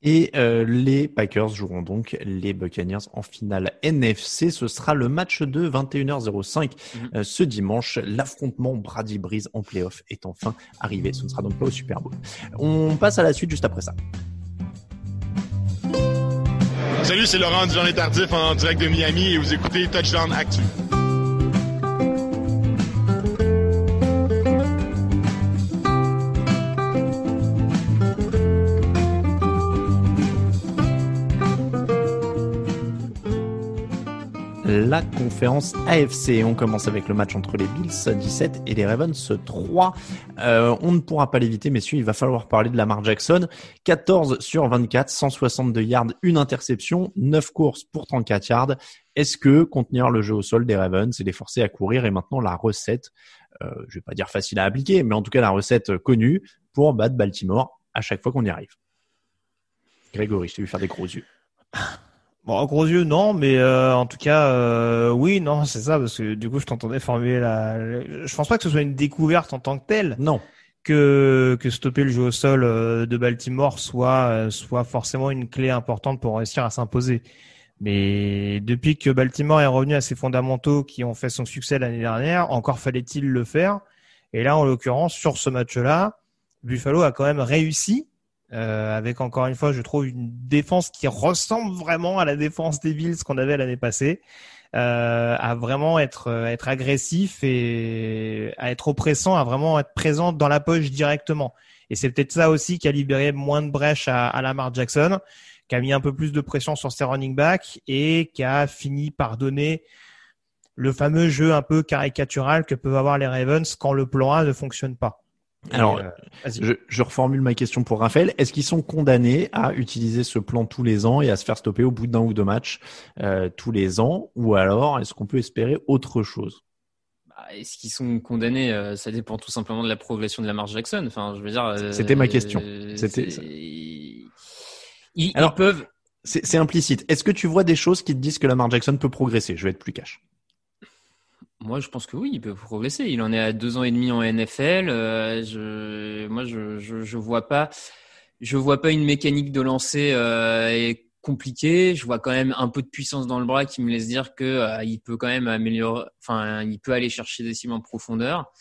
Et euh, les Packers joueront donc les Buccaneers en finale NFC. Ce sera le match de 21h05 mm -hmm. euh, ce dimanche. L'affrontement Brady Breeze en playoff est enfin arrivé. Ce ne sera donc pas au Super Bowl. On passe à la suite juste après ça.
Salut, c'est Laurent du Journée Tardif en direct de Miami et vous écoutez Touchdown Actu.
Conférence AFC. On commence avec le match entre les Bills 17 et les Ravens 3. Euh, on ne pourra pas l'éviter, messieurs, il va falloir parler de Lamar Jackson. 14 sur 24, 162 yards, une interception, 9 courses pour 34 yards. Est-ce que contenir le jeu au sol des Ravens et les forcer à courir est maintenant la recette, euh, je vais pas dire facile à appliquer, mais en tout cas la recette connue pour battre Baltimore à chaque fois qu'on y arrive? Grégory, je t'ai vu faire des gros yeux.
Bon, en gros yeux, non, mais euh, en tout cas, euh, oui, non, *laughs* c'est ça, parce que du coup, je t'entendais formuler la. Je pense pas que ce soit une découverte en tant que telle.
Non.
Que que stopper le jeu au sol euh, de Baltimore soit soit forcément une clé importante pour réussir à s'imposer. Mais depuis que Baltimore est revenu à ses fondamentaux qui ont fait son succès l'année dernière, encore fallait-il le faire. Et là, en l'occurrence, sur ce match-là, Buffalo a quand même réussi euh, avec encore une fois, je trouve une défense qui ressemble vraiment à la défense des Bills qu'on avait l'année passée. euh, à vraiment être être agressif et à être oppressant, à vraiment être présent dans la poche directement. Et c'est peut-être ça aussi qui a libéré moins de brèches à, à Lamar Jackson, qui a mis un peu plus de pression sur ses running backs et qui a fini par donner le fameux jeu un peu caricatural que peuvent avoir les Ravens quand le plan A ne fonctionne pas.
Alors, euh, je, je, reformule ma question pour Raphaël. Est-ce qu'ils sont condamnés à utiliser ce plan tous les ans et à se faire stopper au bout d'un ou deux matchs euh, tous les ans? Ou alors, est-ce qu'on peut espérer autre chose?
Bah, Est-ce qu'ils sont condamnés euh, Ça dépend tout simplement de la progression de Lamar Jackson. Enfin, je veux dire.
Euh, C'était ma question. C'était.
Ils, alors, ils peuvent.
C'est implicite. Est-ce que tu vois des choses qui te disent que Lamar Jackson peut progresser? Je vais être plus cash.
Moi, je pense que oui, il peut progresser. Il en est à deux ans et demi en NFL. Euh, je, moi, je, je, je, vois pas, je vois pas une mécanique de lancer euh, compliquée. Je vois quand même un peu de puissance dans le bras qui me laisse dire que euh, il peut quand même améliorer. Enfin, il peut aller chercher des cibles en profondeur.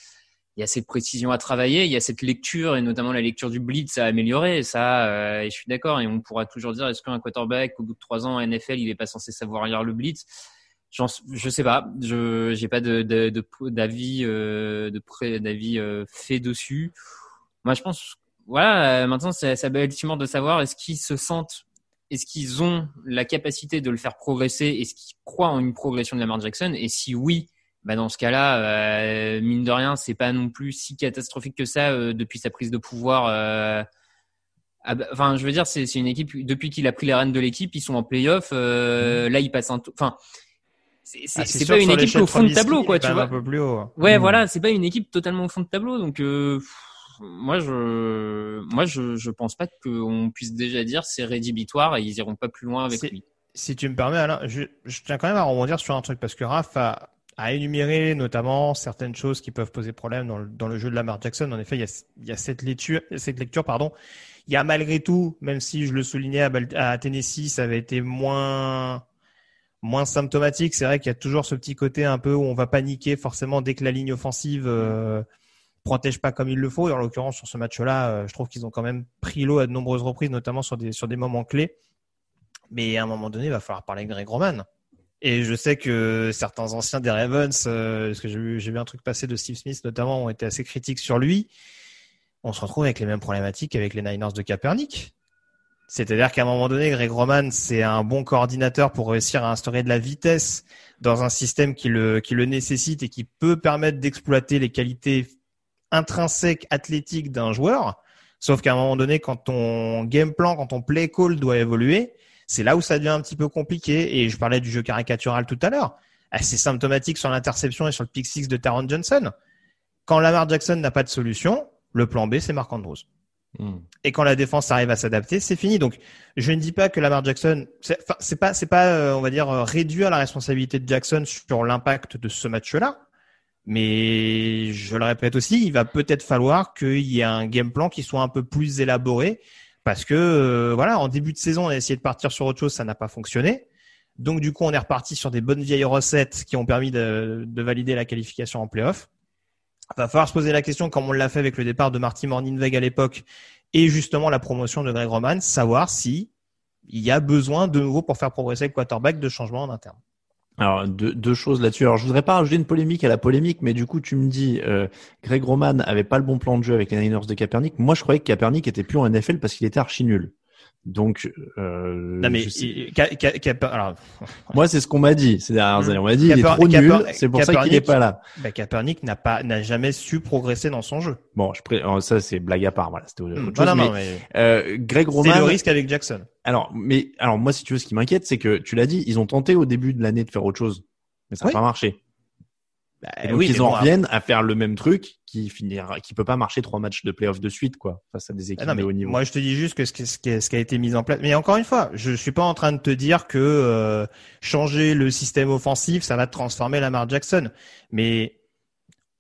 Il y a cette précision à travailler, il y a cette lecture et notamment la lecture du blitz à améliorer. Ça, euh, et je suis d'accord. Et on pourra toujours dire est-ce qu'un quarterback au bout de trois ans en NFL, il est pas censé savoir lire le blitz? Je sais pas, je j'ai pas de d'avis euh, de près d'avis euh, fait dessus. Moi, je pense, voilà, maintenant c'est ça ultimement de savoir est-ce qu'ils se sentent, est-ce qu'ils ont la capacité de le faire progresser, est-ce qu'ils croient en une progression de Lamar Jackson, et si oui, bah dans ce cas-là, euh, mine de rien, c'est pas non plus si catastrophique que ça euh, depuis sa prise de pouvoir. Euh, enfin, je veux dire, c'est une équipe depuis qu'il a pris les rênes de l'équipe, ils sont en playoff. Mmh. Là, ils passent un, enfin c'est ah, pas une équipe au fond de tableau, quoi, tu vois.
Un peu plus haut.
Ouais, hmm. voilà, c'est pas une équipe totalement au fond de tableau, donc euh, moi je, moi je, je pense pas qu'on puisse déjà dire c'est rédhibitoire et ils iront pas plus loin avec lui.
Si tu me permets, Alain, je, je, tiens quand même à rebondir sur un truc parce que Raph a, a énuméré notamment certaines choses qui peuvent poser problème dans le, dans le jeu de Lamar Jackson. En effet, il y a, il y a cette lecture, cette lecture, pardon. Il y a malgré tout, même si je le soulignais à, à Tennessee, ça avait été moins moins symptomatique. C'est vrai qu'il y a toujours ce petit côté un peu où on va paniquer forcément dès que la ligne offensive euh, protège pas comme il le faut. Et en l'occurrence sur ce match-là, euh, je trouve qu'ils ont quand même pris l'eau à de nombreuses reprises, notamment sur des sur des moments clés. Mais à un moment donné, il va falloir parler avec Greg Roman. Et je sais que certains anciens des Ravens, euh, parce que j'ai vu, vu un truc passer de Steve Smith notamment, ont été assez critiques sur lui. On se retrouve avec les mêmes problématiques avec les Niners de Kaepernick. C'est-à-dire qu'à un moment donné, Greg Roman, c'est un bon coordinateur pour réussir à instaurer de la vitesse dans un système qui le, qui le nécessite et qui peut permettre d'exploiter les qualités intrinsèques athlétiques d'un joueur. Sauf qu'à un moment donné, quand ton game plan, quand ton play call doit évoluer, c'est là où ça devient un petit peu compliqué. Et je parlais du jeu caricatural tout à l'heure. C'est symptomatique sur l'interception et sur le pick six de Taron Johnson. Quand Lamar Jackson n'a pas de solution, le plan B, c'est Mark Andrews. Et quand la défense arrive à s'adapter, c'est fini. Donc, je ne dis pas que Lamar Jackson, c'est pas, c'est pas, euh, on va dire, euh, réduire la responsabilité de Jackson sur l'impact de ce match-là. Mais je le répète aussi, il va peut-être falloir qu'il y ait un game plan qui soit un peu plus élaboré, parce que euh, voilà, en début de saison, on a essayé de partir sur autre chose, ça n'a pas fonctionné. Donc du coup, on est reparti sur des bonnes vieilles recettes qui ont permis de, de valider la qualification en playoff va falloir se poser la question, comme on l'a fait avec le départ de Marty Morningweg à l'époque, et justement la promotion de Greg Roman, savoir si il y a besoin de nouveau pour faire progresser le quarterback de changement en interne.
Alors deux, deux choses là-dessus. Alors je voudrais pas rajouter une polémique à la polémique, mais du coup tu me dis euh, Greg Roman avait pas le bon plan de jeu avec les Niners de Kaepernick. Moi je croyais que Kaepernick était plus en NFL parce qu'il était archi nul. Donc, euh,
non mais alors, *laughs*
moi c'est ce qu'on m'a dit ces dernières années. On m'a dit il est trop nul, c'est pour ça qu'il n'est pas là.
Bah, Kaepernick n'a pas n'a jamais su progresser dans son jeu.
Bon, je pré... Oh, ça c'est blague à part. Voilà, c'était autre
hmm. chose. Non, non, mais,
euh, Greg Roman.
C'est le risque avec Jackson.
Alors, mais alors moi si tu veux, ce qui m'inquiète, c'est que tu l'as dit, ils ont tenté au début de l'année de faire autre chose, mais ça n'a pas marché. Bah, donc oui, ils en reviennent à faire le même truc qui finira, qui peut pas marcher trois matchs de playoff de suite, quoi, face à des ah équipes de haut niveau.
Moi, je te dis juste que ce qui, ce, qui, ce qui, a été mis en place. Mais encore une fois, je suis pas en train de te dire que euh, changer le système offensif, ça va transformer Lamar Jackson. Mais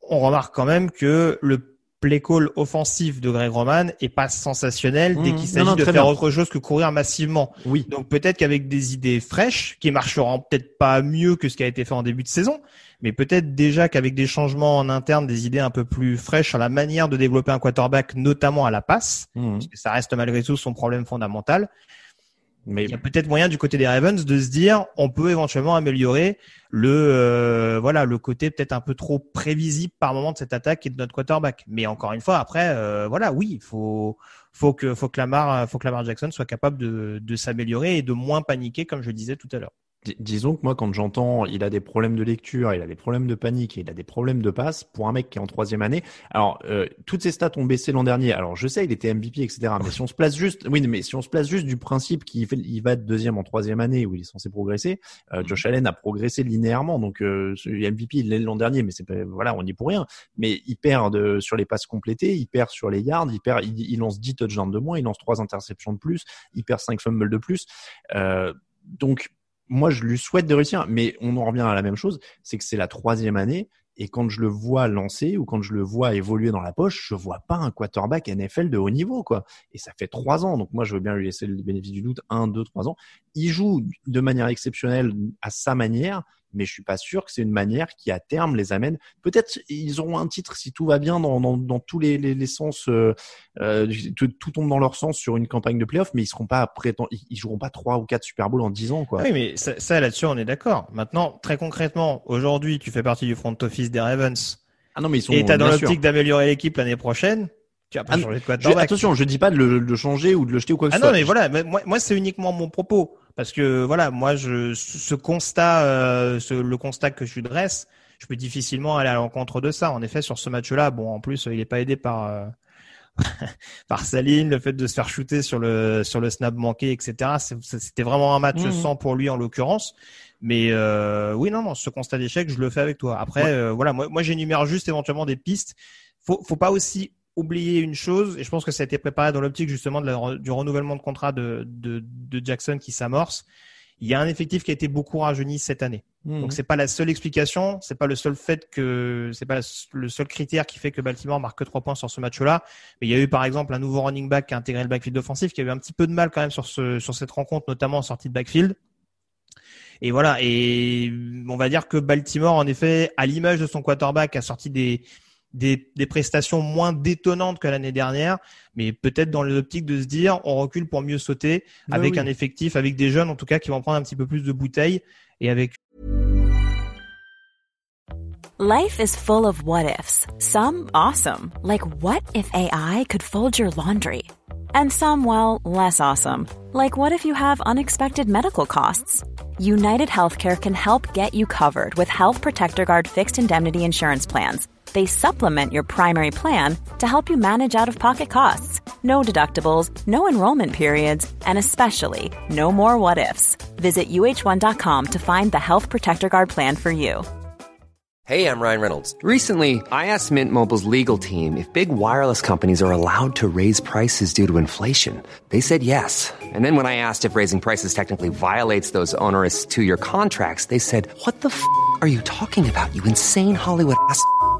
on remarque quand même que le play call offensif de Greg Roman est pas sensationnel dès mmh. qu'il s'agit de faire autre chose que courir massivement.
Oui.
Donc peut-être qu'avec des idées fraîches, qui marcheront peut-être pas mieux que ce qui a été fait en début de saison, mais peut-être déjà qu'avec des changements en interne, des idées un peu plus fraîches sur la manière de développer un quarterback, notamment à la passe, mmh. parce que ça reste malgré tout son problème fondamental.
Mais
il y a peut-être moyen du côté des Ravens de se dire, on peut éventuellement améliorer le euh, voilà le côté peut-être un peu trop prévisible par moment de cette attaque et de notre quarterback. Mais encore une fois, après, euh, voilà, oui, faut faut que faut que Lamar Jackson soit capable de, de s'améliorer et de moins paniquer, comme je disais tout à l'heure.
Disons que moi, quand j'entends il a des problèmes de lecture, il a des problèmes de panique, et il a des problèmes de passe, pour un mec qui est en troisième année, alors euh, toutes ses stats ont baissé l'an dernier. Alors je sais, il était MVP, etc. Mais si on se place juste, oui, mais si on se place juste du principe qu'il il va être deuxième en troisième année où il est censé progresser, euh, Josh Allen a progressé linéairement. Donc euh, MVP, il l'est l'an dernier, mais c'est pas, voilà, on y pour rien. Mais il perd de, sur les passes complétées, il perd sur les yards, il perd, il, il lance 10 touchdowns de moins, il lance trois interceptions de plus, il perd 5 fumbles de plus. Euh, donc moi, je lui souhaite de réussir, mais on en revient à la même chose, c'est que c'est la troisième année. Et quand je le vois lancer ou quand je le vois évoluer dans la poche, je vois pas un quarterback NFL de haut niveau, quoi. Et ça fait trois ans. Donc moi, je veux bien lui laisser le bénéfice du doute. Un, deux, trois ans. Il joue de manière exceptionnelle à sa manière mais je suis pas sûr que c'est une manière qui à terme les amène. Peut-être ils auront un titre si tout va bien dans, dans, dans tous les, les, les sens, euh, euh, tout, tout, tombe dans leur sens sur une campagne de playoff, mais ils seront pas prétend, ils, joueront pas trois ou quatre Super Bowl en dix ans, quoi.
Oui, mais ça, ça là-dessus on est d'accord. Maintenant, très concrètement, aujourd'hui, tu fais partie du front office des Ravens.
Ah non, mais ils sont,
et t'as dans l'optique d'améliorer l'équipe l'année prochaine. Tu vas pas ah, changer de
je, Attention, je dis pas de le, de changer ou de le jeter ou quoi que
ah
ce soit.
Ah non, mais voilà, moi, moi c'est uniquement mon propos. Parce que voilà, moi, je, ce constat, euh, ce, le constat que je dresse, je peux difficilement aller à l'encontre de ça. En effet, sur ce match-là, bon, en plus, il n'est pas aidé par euh, *laughs* par Saline, le fait de se faire shooter sur le sur le snap manqué, etc. C'était vraiment un match mmh. sans pour lui en l'occurrence. Mais euh, oui, non, non, ce constat d'échec, je le fais avec toi. Après, euh, voilà, moi, moi j'énumère juste éventuellement des pistes. Faut, faut pas aussi oublier une chose, et je pense que ça a été préparé dans l'optique justement de du renouvellement de contrat de, de, de Jackson qui s'amorce. Il y a un effectif qui a été beaucoup rajeuni cette année. Mmh. Donc c'est pas la seule explication, c'est pas le seul fait que c'est pas le seul critère qui fait que Baltimore marque que trois points sur ce match-là. Mais il y a eu par exemple un nouveau running back qui a intégré le backfield offensif, qui a eu un petit peu de mal quand même sur ce sur cette rencontre, notamment en sortie de backfield. Et voilà. Et on va dire que Baltimore, en effet, à l'image de son quarterback, a sorti des des, des prestations moins détonnantes que l'année dernière, mais peut-être dans l'optique de se dire on recule pour mieux sauter avec un effectif, avec des jeunes en tout cas qui vont prendre un petit peu plus de bouteilles et avec.
Life is full of what ifs. Some awesome, like what if AI could fold your laundry, and some well less awesome, like what if you have unexpected medical costs? United Healthcare can help get you covered with Health Protector Guard fixed indemnity insurance plans They supplement your primary plan to help you manage out of pocket costs. No deductibles, no enrollment periods, and especially no more what ifs. Visit uh1.com to find the Health Protector Guard plan for you.
Hey, I'm Ryan Reynolds. Recently, I asked Mint Mobile's legal team if big wireless companies are allowed to raise prices due to inflation. They said yes. And then when I asked if raising prices technically violates those onerous two year contracts, they said, What the f are you talking about, you insane Hollywood ass?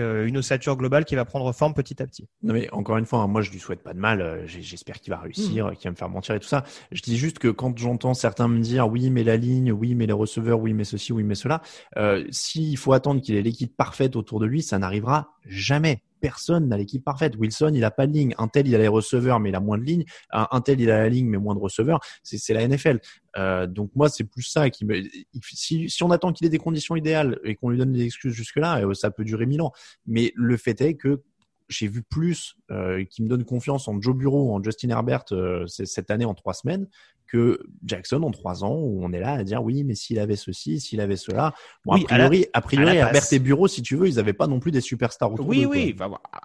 Euh, une ossature globale qui va prendre forme petit à petit.
Non mais encore une fois, hein, moi je lui souhaite pas de mal. Euh, j'espère qu'il va réussir, mmh. qu'il va me faire mentir et tout ça. Je dis juste que quand j'entends certains me dire oui mais la ligne, oui mais les receveurs, oui mais ceci, oui mais cela, euh, s'il faut attendre qu'il ait l'équipe parfaite autour de lui, ça n'arrivera jamais personne n'a l'équipe parfaite. Wilson, il a pas de ligne. Un tel, il a les receveurs, mais il a moins de lignes. Un, tel, il a la ligne, mais moins de receveurs. C'est la NFL. Euh, donc moi, c'est plus ça qui me. Si, si on attend qu'il ait des conditions idéales et qu'on lui donne des excuses jusque-là, euh, ça peut durer mille ans. Mais le fait est que j'ai vu plus euh, qui me donne confiance en Joe Bureau, en Justin Herbert euh, cette année en trois semaines que Jackson en trois ans où on est là à dire oui mais s'il avait ceci, s'il avait cela. Bon, oui, a priori, a priori Herbert et Bureau si tu veux ils n'avaient pas non plus des superstars autour
Oui oui.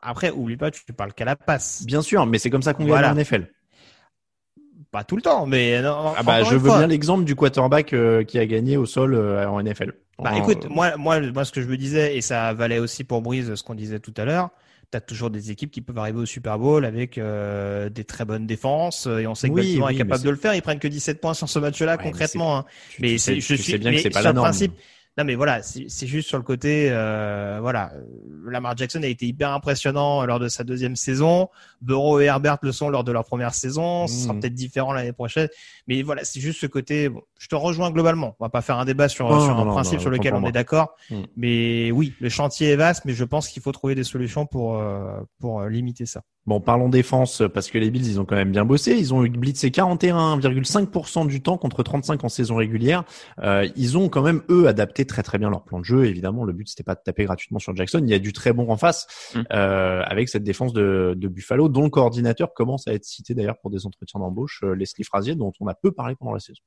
après oublie pas tu parles qu'à la passe.
Bien sûr mais c'est comme ça qu'on gagne en NFL.
Pas tout le temps mais non,
ah bah je veux bien l'exemple du quarterback euh, qui a gagné au sol en NFL.
Bah écoute moi moi moi ce que je me disais et ça valait aussi pour Brise ce qu'on disait tout à l'heure tu as toujours des équipes qui peuvent arriver au Super Bowl avec euh, des très bonnes défenses et on sait que Baltimore est capable de le faire. Ils prennent que 17 points sur ce match-là concrètement. Mais, hein. mais je suis
bien que c'est pas la norme.
Principe, Non, mais voilà, c'est juste sur le côté, euh, voilà, Lamar Jackson a été hyper impressionnant lors de sa deuxième saison. Burrow et Herbert le sont lors de leur première saison. Ce sera
Mhm.
peut-être différent l'année prochaine. Mais voilà, c'est juste ce côté. Bon, je te rejoins globalement. On va pas faire un débat sur,
Non,
sur
non,
un
non,
principe
non,
sur lequel on est d'accord.
Mhm.
Mais oui, le chantier est vaste, mais je pense qu'il faut trouver des solutions pour euh, pour euh, limiter ça.
Bon, parlons défense, parce que les Bills, ils ont quand même bien bossé. Ils ont blitzé 41,5% du temps contre 35 en saison régulière. Euh, ils ont quand même, eux, adapté très très bien leur plan de jeu. Évidemment, le but, c'était pas de taper gratuitement sur Jackson. Il y a du très bon en face,
Mm.
euh, avec cette défense de, de Buffalo, dont le coordinateur commence à être cité d'ailleurs pour des entretiens d'embauche, euh, Leslie Frazier, dont on a peu parlé pendant la saison.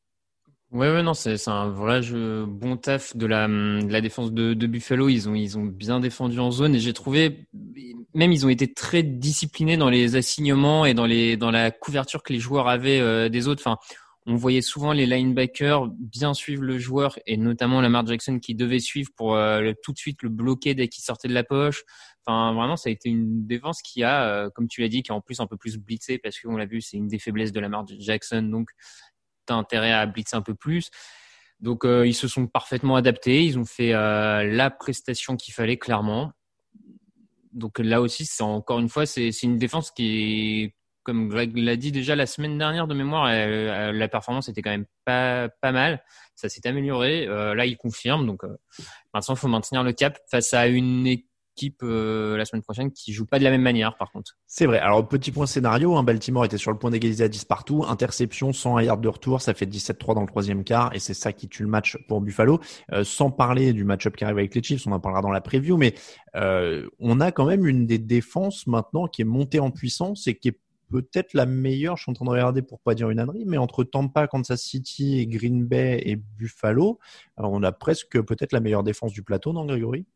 Ouais, ouais, non, c'est c'est un vrai jeu, bon taf de la, de la défense de, de Buffalo. Ils ont, ils ont bien défendu en zone et j'ai trouvé, même ils ont été très disciplinés dans les assignements et dans les, dans la couverture que les joueurs avaient euh, des autres. Enfin, on voyait souvent les linebackers bien suivre le joueur et notamment Lamar Jackson qui devait suivre pour euh, tout de suite le bloquer dès qu'il sortait de la poche. Enfin, vraiment, ça a été une défense qui a, euh, comme tu l'as dit, qui a en plus un peu plus blitzé parce qu'on l'a vu, c'est une des faiblesses de Lamar Jackson. Donc, t'as intérêt à blitzer un peu plus. Donc euh, ils se sont parfaitement adaptés, ils ont fait euh, la prestation qu'il fallait clairement. Donc là aussi, c'est encore une fois, c'est une défense qui comme Greg l'a dit déjà la semaine dernière de mémoire, la performance était quand même pas pas mal. Ça s'est amélioré. Euh, là, il confirme. Donc euh, maintenant, il faut maintenir le cap face à une équipe euh, la semaine prochaine qui joue pas de la même manière, par contre.
C'est vrai. Alors, petit point scénario, hein, Baltimore était sur le point d'égaliser à 10 partout. Interception, 100 yards de retour, ça fait 17-3 dans le troisième quart, et c'est ça qui tue le match pour Buffalo. Euh, sans parler du match-up qui arrive avec les Chiefs, on en parlera dans la preview, mais euh, on a quand même une des défenses maintenant qui est montée en puissance et qui est peut-être la meilleure, je suis en train de regarder pour pas dire une ânerie, mais entre Tampa, Kansas City, et Green Bay et Buffalo, euh, on a presque peut-être la meilleure défense du plateau, non Grégory?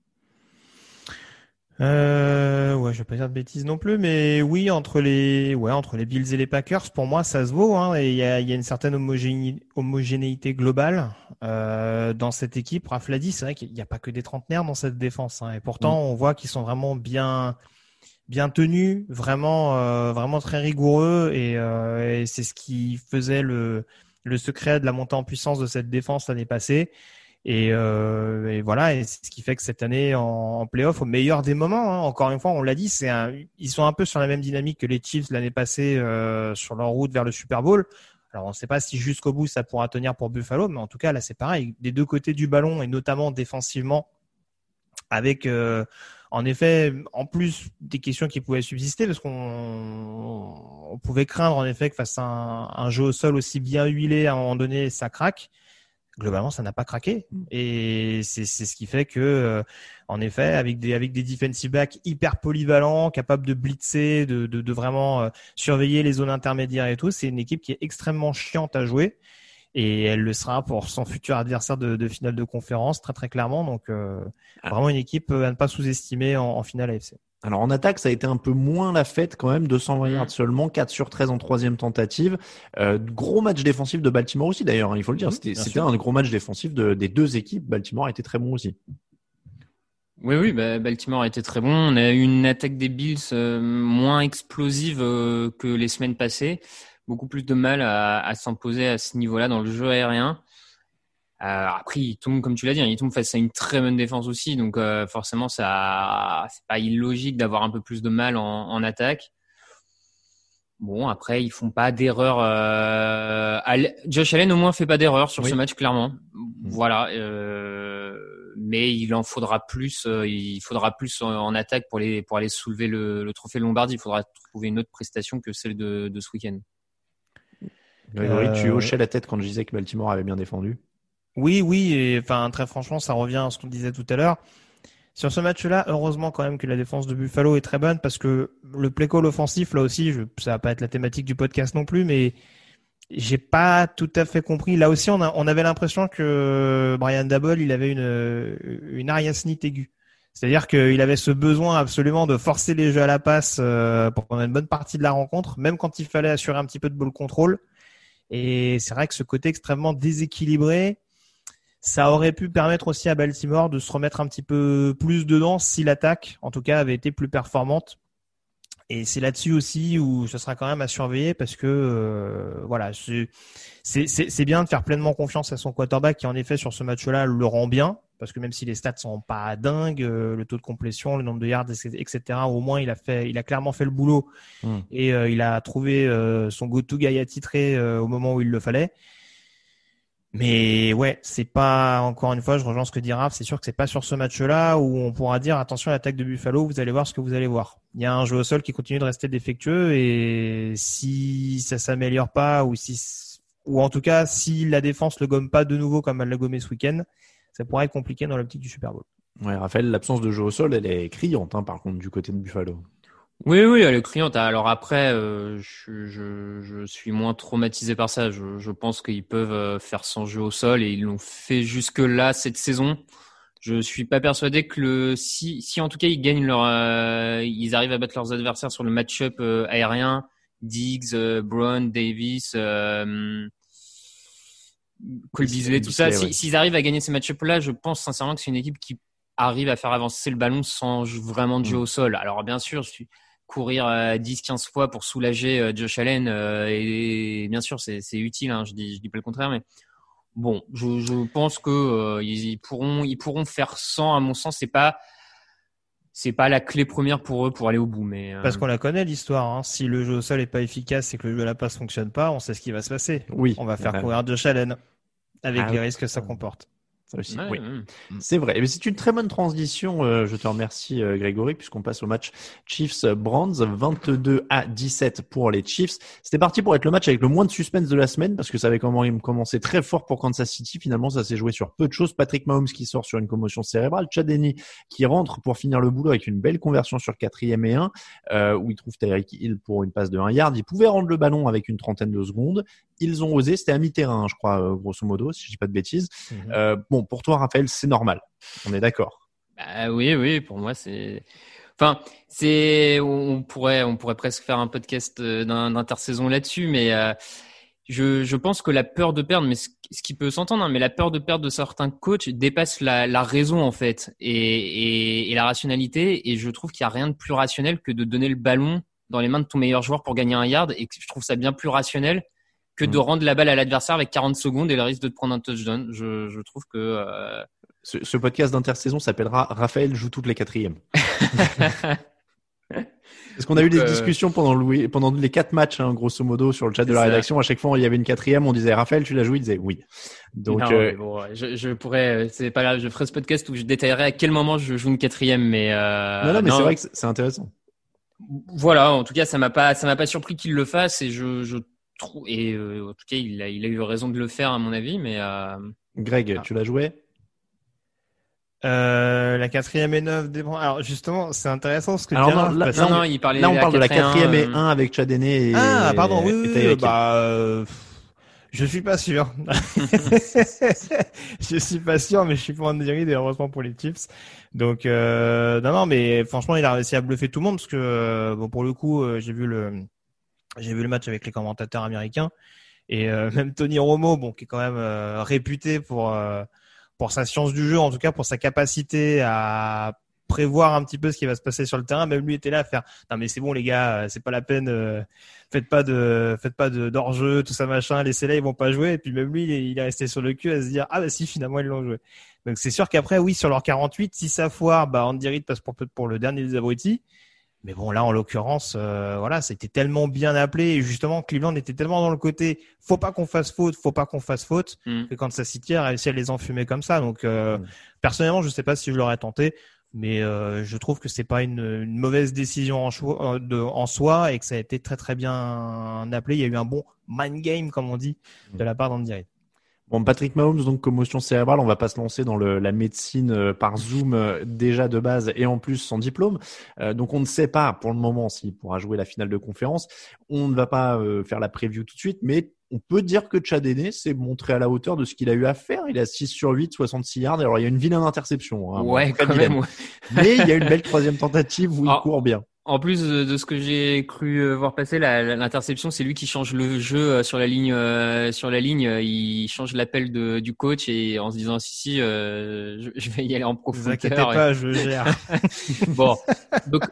Euh, ouais, je vais pas dire de bêtises non plus, mais oui, entre les, ouais, entre les Bills et les Packers, pour moi, ça se vaut. Hein, et il y a, il y a une certaine homogéné- homogénéité globale euh, dans cette équipe. Raph l'a dit, c'est vrai qu'il n'y a pas que des trentenaires dans cette défense. Hein, et pourtant, on voit qu'ils sont vraiment bien, bien tenus, vraiment, euh, vraiment très rigoureux. Et, euh, et c'est ce qui faisait le, le secret de la montée en puissance de cette défense l'année passée. Et, euh, et voilà, et c'est ce qui fait que cette année en, en playoff, au meilleur des moments, hein, encore une fois, on l'a dit, c'est un, ils sont un peu sur la même dynamique que les Chiefs l'année passée euh, sur leur route vers le Super Bowl. Alors on ne sait pas si jusqu'au bout ça pourra tenir pour Buffalo, mais en tout cas là c'est pareil, des deux côtés du ballon et notamment défensivement, avec euh, en effet en plus des questions qui pouvaient subsister parce qu'on on pouvait craindre en effet que face à un, un jeu au sol aussi bien huilé à un moment donné ça craque globalement, ça n'a pas craqué. Et c'est c'est ce qui fait que, euh, en effet, avec des avec des defensive backs hyper polyvalents, capables de blitzer, de de, de vraiment euh, surveiller les zones intermédiaires et tout, c'est une équipe qui est extrêmement chiante à jouer. Et elle le sera pour son futur adversaire de, de finale de conférence, très très clairement. Donc euh, vraiment une équipe à ne pas sous-estimer en, en finale AFC.
Alors en attaque, ça a été un peu moins la fête quand même, 220 yards seulement, 4 sur 13 en troisième tentative. Euh, gros match défensif de Baltimore aussi d'ailleurs, hein, il faut le dire. C'était
bien
c'était un gros match défensif de- des deux équipes. Baltimore a été très bon aussi.
Oui, oui, bah, Baltimore a été très bon. On a eu une attaque des Bills euh, moins explosive euh, que les semaines passées. Beaucoup plus de mal à, à s'imposer à ce niveau-là dans le jeu aérien. Euh, après, il tombe, comme tu l'as dit, hein, il tombe face à une très bonne défense aussi. Donc euh, forcément, ça, c'est pas illogique d'avoir un peu plus de mal en, en attaque. Bon, après, ils font pas d'erreur. Euh... Josh Allen au moins fait pas d'erreur sur
Oui.
ce match, clairement. Voilà. Euh... Mais il en faudra plus. euh, Il faudra plus en, en attaque pour les pour aller soulever le, le trophée Lombardie. Il faudra trouver une autre prestation que celle de, de ce week-end.
Grégory,
Euh,
tu hochais la tête quand je disais que Baltimore avait bien défendu.
Oui, oui, et enfin très franchement, ça revient à ce qu'on disait tout à l'heure. Sur ce match-là, heureusement quand même que la défense de Buffalo est très bonne parce que le play call offensif, là aussi, ça va pas être la thématique du podcast non plus, mais j'ai pas tout à fait compris. Là aussi, on, avait l'impression que Brian Dabble, il avait une, une arrière-snite aiguë. C'est-à-dire qu'il avait ce besoin absolument de forcer les jeux à la passe euh, pour pendant une bonne partie de la rencontre, même quand il fallait assurer un petit peu de ball control. Et c'est vrai que ce côté extrêmement déséquilibré, ça aurait pu permettre aussi à Baltimore de se remettre un petit peu plus dedans si l'attaque, en tout cas, avait été plus performante. Et c'est là-dessus aussi où ce sera quand même à surveiller parce que euh, voilà, c'est bien de faire pleinement confiance à son quarterback qui en effet sur ce match-là le rend bien. parce que même si les stats sont pas dingues, euh, le taux de complétion, le nombre de yards, etc. Au moins, il a fait, il a clairement fait le boulot
Hmm.
et euh, il a trouvé euh, son go-to guy attitré euh, au moment où il le fallait. Mais ouais, c'est pas encore une fois, je rejoins ce que dit Raph, c'est sûr que c'est pas sur ce match-là où on pourra dire attention à l'attaque de Buffalo, vous allez voir ce que vous allez voir. Il y a un jeu au sol qui continue de rester défectueux et si ça s'améliore pas ou si ou en tout cas si la défense le gomme pas de nouveau comme elle l'a gommé ce week-end, ça pourrait être compliqué dans l'optique du Super Bowl.
Ouais, Raphaël, l'absence de jeu au sol, elle est criante, hein, par contre, du côté de Buffalo.
Oui, oui, elle est criante. Alors après, euh, je, je, je suis moins traumatisé par ça. Je, je pense qu'ils peuvent euh, faire sans jeu au sol et ils l'ont fait jusque-là cette saison. Je suis pas persuadé que le si, si en tout cas ils gagnent leur, euh, ils arrivent à battre leurs adversaires sur le match-up euh, aérien, Diggs, Brown, Davis, euh, Cole Beasley, tout ça.
Beasley,
Si-
ouais.
S'ils arrivent à gagner ces match-up-là, je pense sincèrement que c'est une équipe qui arrive à faire avancer le ballon sans vraiment de jeu
Mm.
au sol. Alors bien sûr, je suis courir euh, 10-15 fois pour soulager euh, Josh Allen euh, et, bien sûr c'est utile hein, je dis je dis pas le contraire mais bon je, je pense que euh, ils, ils pourront ils pourront faire sans à mon sens c'est pas c'est pas la clé première pour eux pour aller au bout mais euh,
Parce qu'on la connaît l'histoire. Hein. Si le jeu au sol est pas efficace et que le jeu à la passe fonctionne pas, on sait ce qui va se passer.
Oui.
On va faire
Ouais.
courir Josh Allen avec
Ah
les
oui.
risques que ça comporte.
Ça aussi,
ouais,
oui.
ouais.
C'est vrai. Mais c'est une très bonne transition. euh, je te remercie, euh, Grégory, puisqu'on passe au match Chiefs-Brands, 22 à 17 pour les Chiefs. C'était parti pour être le match avec le moins de suspense de la semaine, parce que ça avait commencé très fort pour Kansas City. Finalement, ça s'est joué sur peu de choses. Patrick Mahomes qui sort sur une commotion cérébrale, Chad Henne qui rentre pour finir le boulot avec une belle conversion sur quatrième et 1, euh, où il trouve Tyreek Hill pour une passe de 1 yard. Il pouvait rendre le ballon avec une trentaine de secondes. Ils ont osé. C'était à mi-terrain, je crois, euh, grosso modo, si je dis pas de bêtises. Euh, bon, pour toi, Raphaël, c'est normal. On est d'accord.
Bah oui, oui, pour moi c'est. Enfin, c'est. On pourrait, on pourrait presque faire un podcast euh, d'intersaison là-dessus, mais euh, je, pense que la peur de perdre, mais ce, qui peut s'entendre, hein, mais la peur de perdre de certains coachs dépasse la, raison en fait et, et, la rationalité. Et je trouve qu'il y a rien de plus rationnel que de donner le ballon dans les mains de ton meilleur joueur pour gagner un yard. Et je trouve ça bien plus rationnel que de
Mm.
rendre la balle à l'adversaire avec 40 secondes et le risque de te prendre un touchdown. Je, je trouve que euh,
Ce, ce podcast d'intersaison s'appellera Raphaël joue toutes les quatrièmes. *laughs* Parce qu'on a eu des
euh,
discussions pendant, le- pendant les quatre matchs, hein, grosso modo, sur le chat de la rédaction. À chaque fois, il y avait une quatrième, on disait Raphaël, tu l'as joué, il disait oui. Donc,
Non,
euh,
bon, je, je pourrais, c'est pas grave, je ferai ce podcast où je détaillerai à quel moment je joue une quatrième, mais
non, non, mais c'est vrai que c'est c'est intéressant.
voilà, en tout cas, ça m'a pas, ça m'a pas surpris qu'il le fasse et je, je et euh, en tout cas, il a, il a eu raison de le faire à mon avis, mais euh,
Greg,
Ah.
tu l'as joué?
Euh, la quatrième et neuf dépend. Alors justement, c'est intéressant ce que
Alors
tu dis,
non,
Raph,
là-
non, non, il parlait.
Là, on parle de la
4 et 1,
quatrième et 1 avec Chad Henne et
Ah, pardon, oui,
et
oui, bah, euh, je suis pas sûr. *laughs* je suis pas sûr, mais je suis pas en direct, et heureusement pour les Chiefs. Donc, euh, non, non, mais franchement, il a réussi à bluffer tout le monde parce que, bon, pour le coup, j'ai vu le, j'ai vu le match avec les commentateurs américains et euh, *laughs* même Tony Romo, bon, qui est quand même euh, réputé pour euh, pour sa science du jeu, en tout cas pour sa capacité à prévoir un petit peu ce qui va se passer sur le terrain. Même lui était là à faire non mais c'est bon les gars, euh, c'est pas la peine, euh, faites pas de faites pas de d'hors-jeu, tout ça machin, laissez-les, ils vont pas jouer. Et puis même lui, il est resté sur le cul à se dire ah bah si finalement ils l'ont joué. Donc c'est sûr qu'après oui sur leur 48, si ça foire, bah Andy Reid passe pour pour le dernier des abrutis. Mais bon, là, en l'occurrence, euh, voilà, c'était tellement bien appelé. Et justement, Cleveland était tellement dans le côté, faut pas qu'on fasse faute, faut pas qu'on fasse faute,
Mm.
que Kansas City a réussi à les enfumer comme ça. Donc, euh,
Mm.
personnellement, je sais pas si je l'aurais tenté, mais euh, je trouve que c'est pas une, une mauvaise décision en, choix, euh, de, en soi et que ça a été très très bien appelé. Il y a eu un bon mind game, comme on dit, de la part d'Andy Reid.
Bon, Patrick Mahomes, donc commotion cérébrale, on va pas se lancer dans le, la médecine euh, par Zoom euh, déjà de base et en plus sans diplôme. Euh, donc on ne sait pas pour le moment s'il pourra jouer la finale de conférence. On ne va pas euh, faire la preview tout de suite, mais on peut dire que Chad s'est montré à la hauteur de ce qu'il a eu à faire. Il a 6 sur 8, 66 yards. Alors il y a une vilaine interception. hein,
ouais, quand même. ouais.
Mais il y a une belle troisième tentative où il
Ah.
court bien.
En plus de ce que j'ai cru euh, voir passer, l'interception, c'est lui qui change le jeu euh, sur la ligne. euh, Sur la ligne, euh, il change l'appel du coach et en se disant si si, euh, je, *laughs* je vais y aller en
Ne vous
profondeur.
inquiétez pas, je gère. *laughs*
bon, donc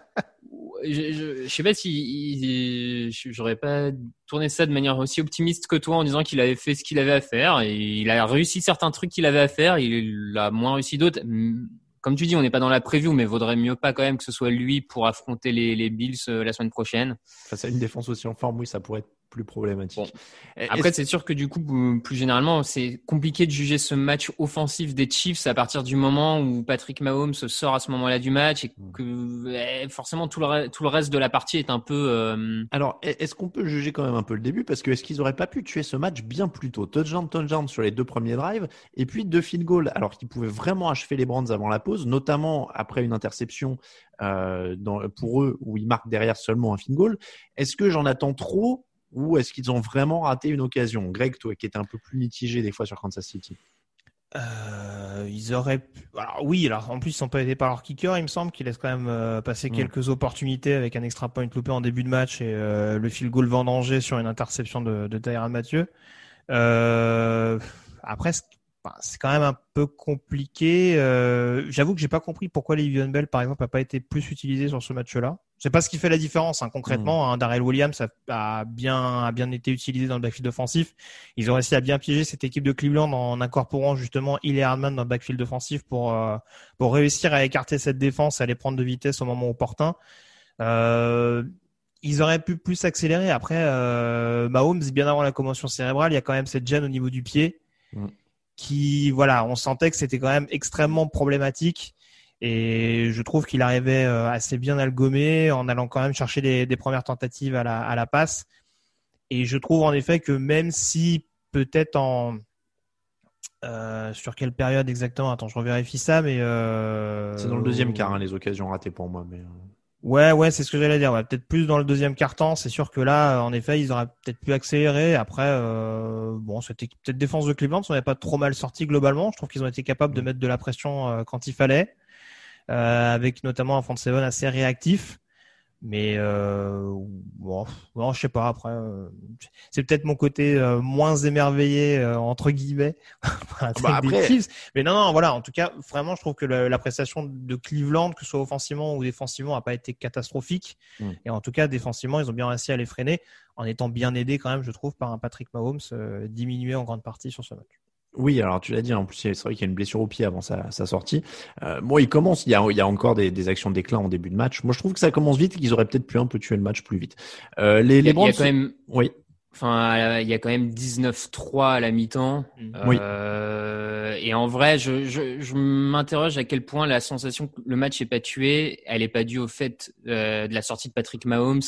je, je, je sais pas si j'aurais pas tourné ça de manière aussi optimiste que toi en disant qu'il avait fait ce qu'il avait à faire et il a réussi certains trucs qu'il avait à faire, il a moins réussi d'autres. Comme tu dis, on n'est pas dans la preview, mais vaudrait mieux pas quand même que ce soit lui pour affronter les, les Bills euh, la semaine prochaine.
Face à une défense aussi en forme, oui, ça pourrait être plus problématique. Et-
Après, c'est sûr que du coup, plus- généralement, c'est compliqué de juger ce match offensif des Chiefs à partir du moment où Patrick Mahomes sort à ce moment-là du match et que eh, forcément tout le, tout le reste de la partie est un peu. euh,
Alors, est- est-ce qu'on peut juger quand même un peu le début? Parce que est-ce qu'ils auraient pas pu tuer ce match bien plus tôt? Touchdown, touchdown sur les deux premiers drives, et puis deux field goals, alors qu'ils pouvaient vraiment achever les Browns avant la pause, notamment après une interception euh, dans, pour eux où ils marquent derrière seulement un field goal. Est-ce que j'en attends trop ou est-ce qu'ils ont vraiment raté une occasion? Greg, toi qui étais un peu plus mitigé des fois sur Kansas City.
Euh, ils auraient pu... alors oui alors en plus ils sont pas aidés par leur kicker il me semble qu'ils laissent quand même euh, passer
Mm.
quelques opportunités avec un extra point loupé en début de match et euh, le field goal vendangé sur une interception de, de Tyrann Mathieu après c'est quand même un peu compliqué euh, j'avoue que j'ai pas compris pourquoi Livion Bell par exemple a pas été plus utilisé sur ce match-là c'est pas ce qui fait la différence hein, concrètement. Hein, Darrell Williams a, a bien a bien été utilisé dans le backfield offensif. Ils ont réussi à bien piéger cette équipe de Cleveland en incorporant justement Hill et Hardman dans le backfield offensif pour euh, pour réussir à écarter cette défense, à les prendre de vitesse au moment opportun. Euh, ils auraient pu plus accélérer. Après, euh, Mahomes, bien avant la commotion cérébrale, il y a quand même cette gêne au niveau du pied
Mm.
Qui, voilà, on sentait que c'était quand même extrêmement problématique. Et je trouve qu'il arrivait euh, assez bien à le gommer en allant quand même chercher des, premières tentatives à la, à la passe. Et je trouve en effet que même si peut-être en euh, sur quelle période exactement Attends, je revérifie ça, mais euh,
C'est dans le deuxième quart, hein, les occasions ratées pour moi. Mais... euh,
Ouais, ouais, c'est ce que j'allais dire. Ouais, peut-être plus dans le deuxième quart-temps. C'est sûr que là, en effet, ils auraient peut-être pu accélérer. Après, euh, bon, cette cette défense de Cleveland, ça n'avait pas trop mal sorti globalement. Je trouve qu'ils ont été capables de mettre de la pression euh, quand il fallait, euh, avec notamment un front seven assez réactif. Mais euh, bon, je sais pas. Après, euh, c'est peut-être mon côté euh, moins émerveillé euh, entre guillemets *laughs* la
bah après-
Chiefs. Mais non, non, voilà. En tout cas, vraiment, je trouve que la, la prestation de Cleveland, que ce soit offensivement ou défensivement, a pas été catastrophique.
Mm.
Et en tout cas, défensivement, ils ont bien réussi à les freiner, en étant bien aidés quand même, je trouve, par un Patrick Mahomes euh, diminué en grande partie sur ce match.
Oui, alors tu l'as dit, en plus c'est vrai qu'il y a une blessure au pied avant sa, sa sortie. Euh, bon, il commence, il y a, il y a encore des, des actions de déclin en début de match. Moi, je trouve que ça commence vite et qu'ils auraient peut-être pu un peu tuer le match plus vite. Euh, les,
Il y
les
a, il y a
Browns-
quand même.
Oui.
Enfin, il y a quand même 19-3 à la mi-temps.
Oui.
Euh, et en vrai, je, je, je m'interroge à quel point la sensation que le match n'est pas tué, elle n'est pas due au fait euh, de la sortie de Patrick Mahomes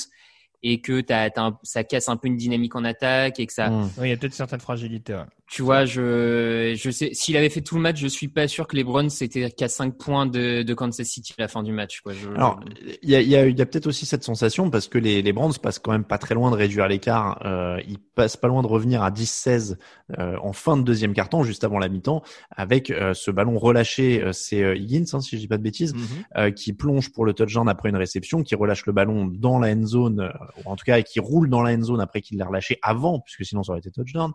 et que un- ça casse un peu une dynamique en attaque et que ça.
Mm.
Oui, il y a peut-être certaines fragilités. ouais.
Tu vois, je, je sais, s'il avait fait tout le match, je suis pas sûr que les Browns c'était qu'à 5 points de, de Kansas City à la fin du match. Quoi. Je-
Alors, il y a, il y a, il y a peut-être aussi cette sensation parce que les, les Browns passent quand même pas très loin de réduire l'écart. Euh, ils passent pas loin de revenir à 10-16 euh, en fin de deuxième carton, juste avant la mi-temps, avec euh, ce ballon relâché. euh, c'est euh, Higgins, hein, si je dis pas de bêtises, euh, qui plonge pour le touchdown après une réception, qui relâche le ballon dans la end zone, euh, ou en tout cas qui roule dans la end zone après qu'il l'a relâché avant, puisque sinon ça aurait été touchdown.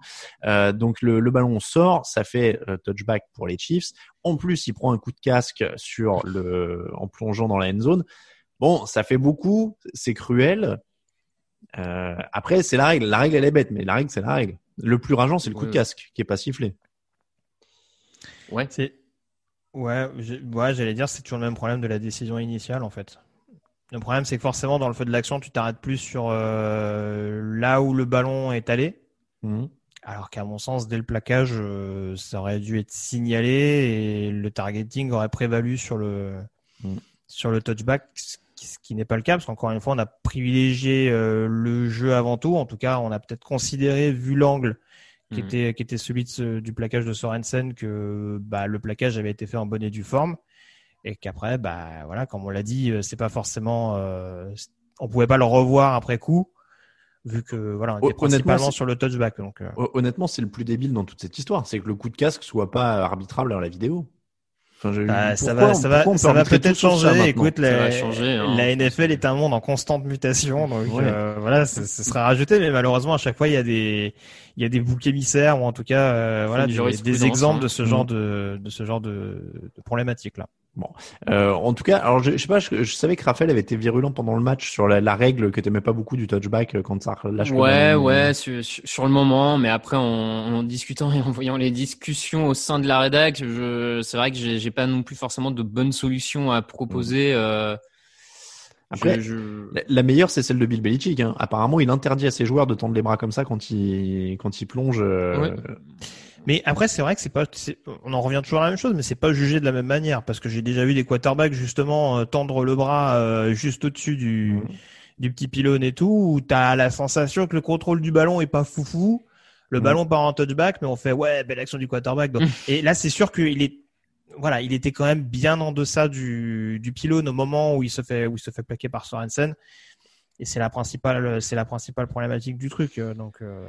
Euh, donc le, le ballon sort, ça fait euh, touchback pour les Chiefs. En plus, il prend un coup de casque sur le, en plongeant dans la end zone. Bon, ça fait beaucoup, c'est cruel. Euh, après, c'est la règle. La règle, elle est bête, mais la règle, c'est la règle. Le plus rageant, c'est le coup
Ouais.
de casque qui est pas sifflé.
Ouais.
C'est ouais, ouais, j'allais dire c'est toujours le même problème de la décision initiale en fait. Le problème c'est que forcément dans le feu de l'action tu t'arrêtes plus sur euh, là où le ballon est allé.
Mhm.
Alors qu'à mon sens, dès le plaquage, euh, ça aurait dû être signalé et le targeting aurait prévalu sur le
Mm.
sur le touchback, ce qui, n'est pas le cas parce qu'encore une fois, on a privilégié euh, le jeu avant tout. En tout cas, on a peut-être considéré, vu l'angle qui
Mm.
était qui était celui de ce- du plaquage de Sorensen, que bah, le plaquage avait été fait en bonne et due forme et qu'après, bah voilà, comme on l'a dit, euh, c'est pas forcément, euh, on pouvait pas le revoir après coup. Vu que voilà, on était
Honnêtement,
principalement
c'est-
sur le touchback, donc euh,
Hon- Honnêtement, c'est le plus débile dans toute cette histoire, c'est que le coup de casque soit pas arbitrable à la vidéo. Enfin, je-
Bah, ça va, ça va, ça va peut-être
ça
changer. Écoute,
Ça
la,
changer, hein.
la NFL est un monde en constante mutation, donc
Ouais.
euh, voilà, ce, ce sera rajouté, mais malheureusement à chaque fois il y a des, il y a des boucs émissaires ou en tout cas, euh, voilà, des, des exemples
hein.
de ce genre de, de ce genre de, de problématiques là.
Bon, euh, en tout cas, alors je, je sais pas, je, je savais que Raphaël avait été virulent pendant le match sur la, la règle que t'aimais pas beaucoup du touchback euh, quand ça lâche. le
Ouais,
ballon.
ouais, sur, sur le moment, mais après en, en discutant et en voyant les discussions au sein de la rédac, je, c'est vrai que j'ai, pas non plus forcément de bonnes solutions à proposer. euh,
Après,
je-
la meilleure, c'est celle de Bill Belichick. Hein. Apparemment, il interdit à ses joueurs de tendre les bras comme ça quand ils quand ils plongent. euh,
Ouais. Mais après, c'est vrai que c'est pas, on en revient toujours à la même chose, mais c'est pas jugé de la même manière parce que j'ai déjà vu des quarterbacks justement euh, tendre le bras euh, juste au-dessus du, du petit pylône et tout, où t'as la sensation que le contrôle du ballon est pas foufou. Le
Mhm.
ballon part en touchback, mais on fait ouais, belle action du quarterback. Donc- et là, c'est sûr qu'il est, voilà, il était quand même bien en deçà du, du pylône au moment où il se fait, où il se fait plaquer par Sorensen. Et c'est la principale, c'est la principale problématique du truc. euh, Donc, euh,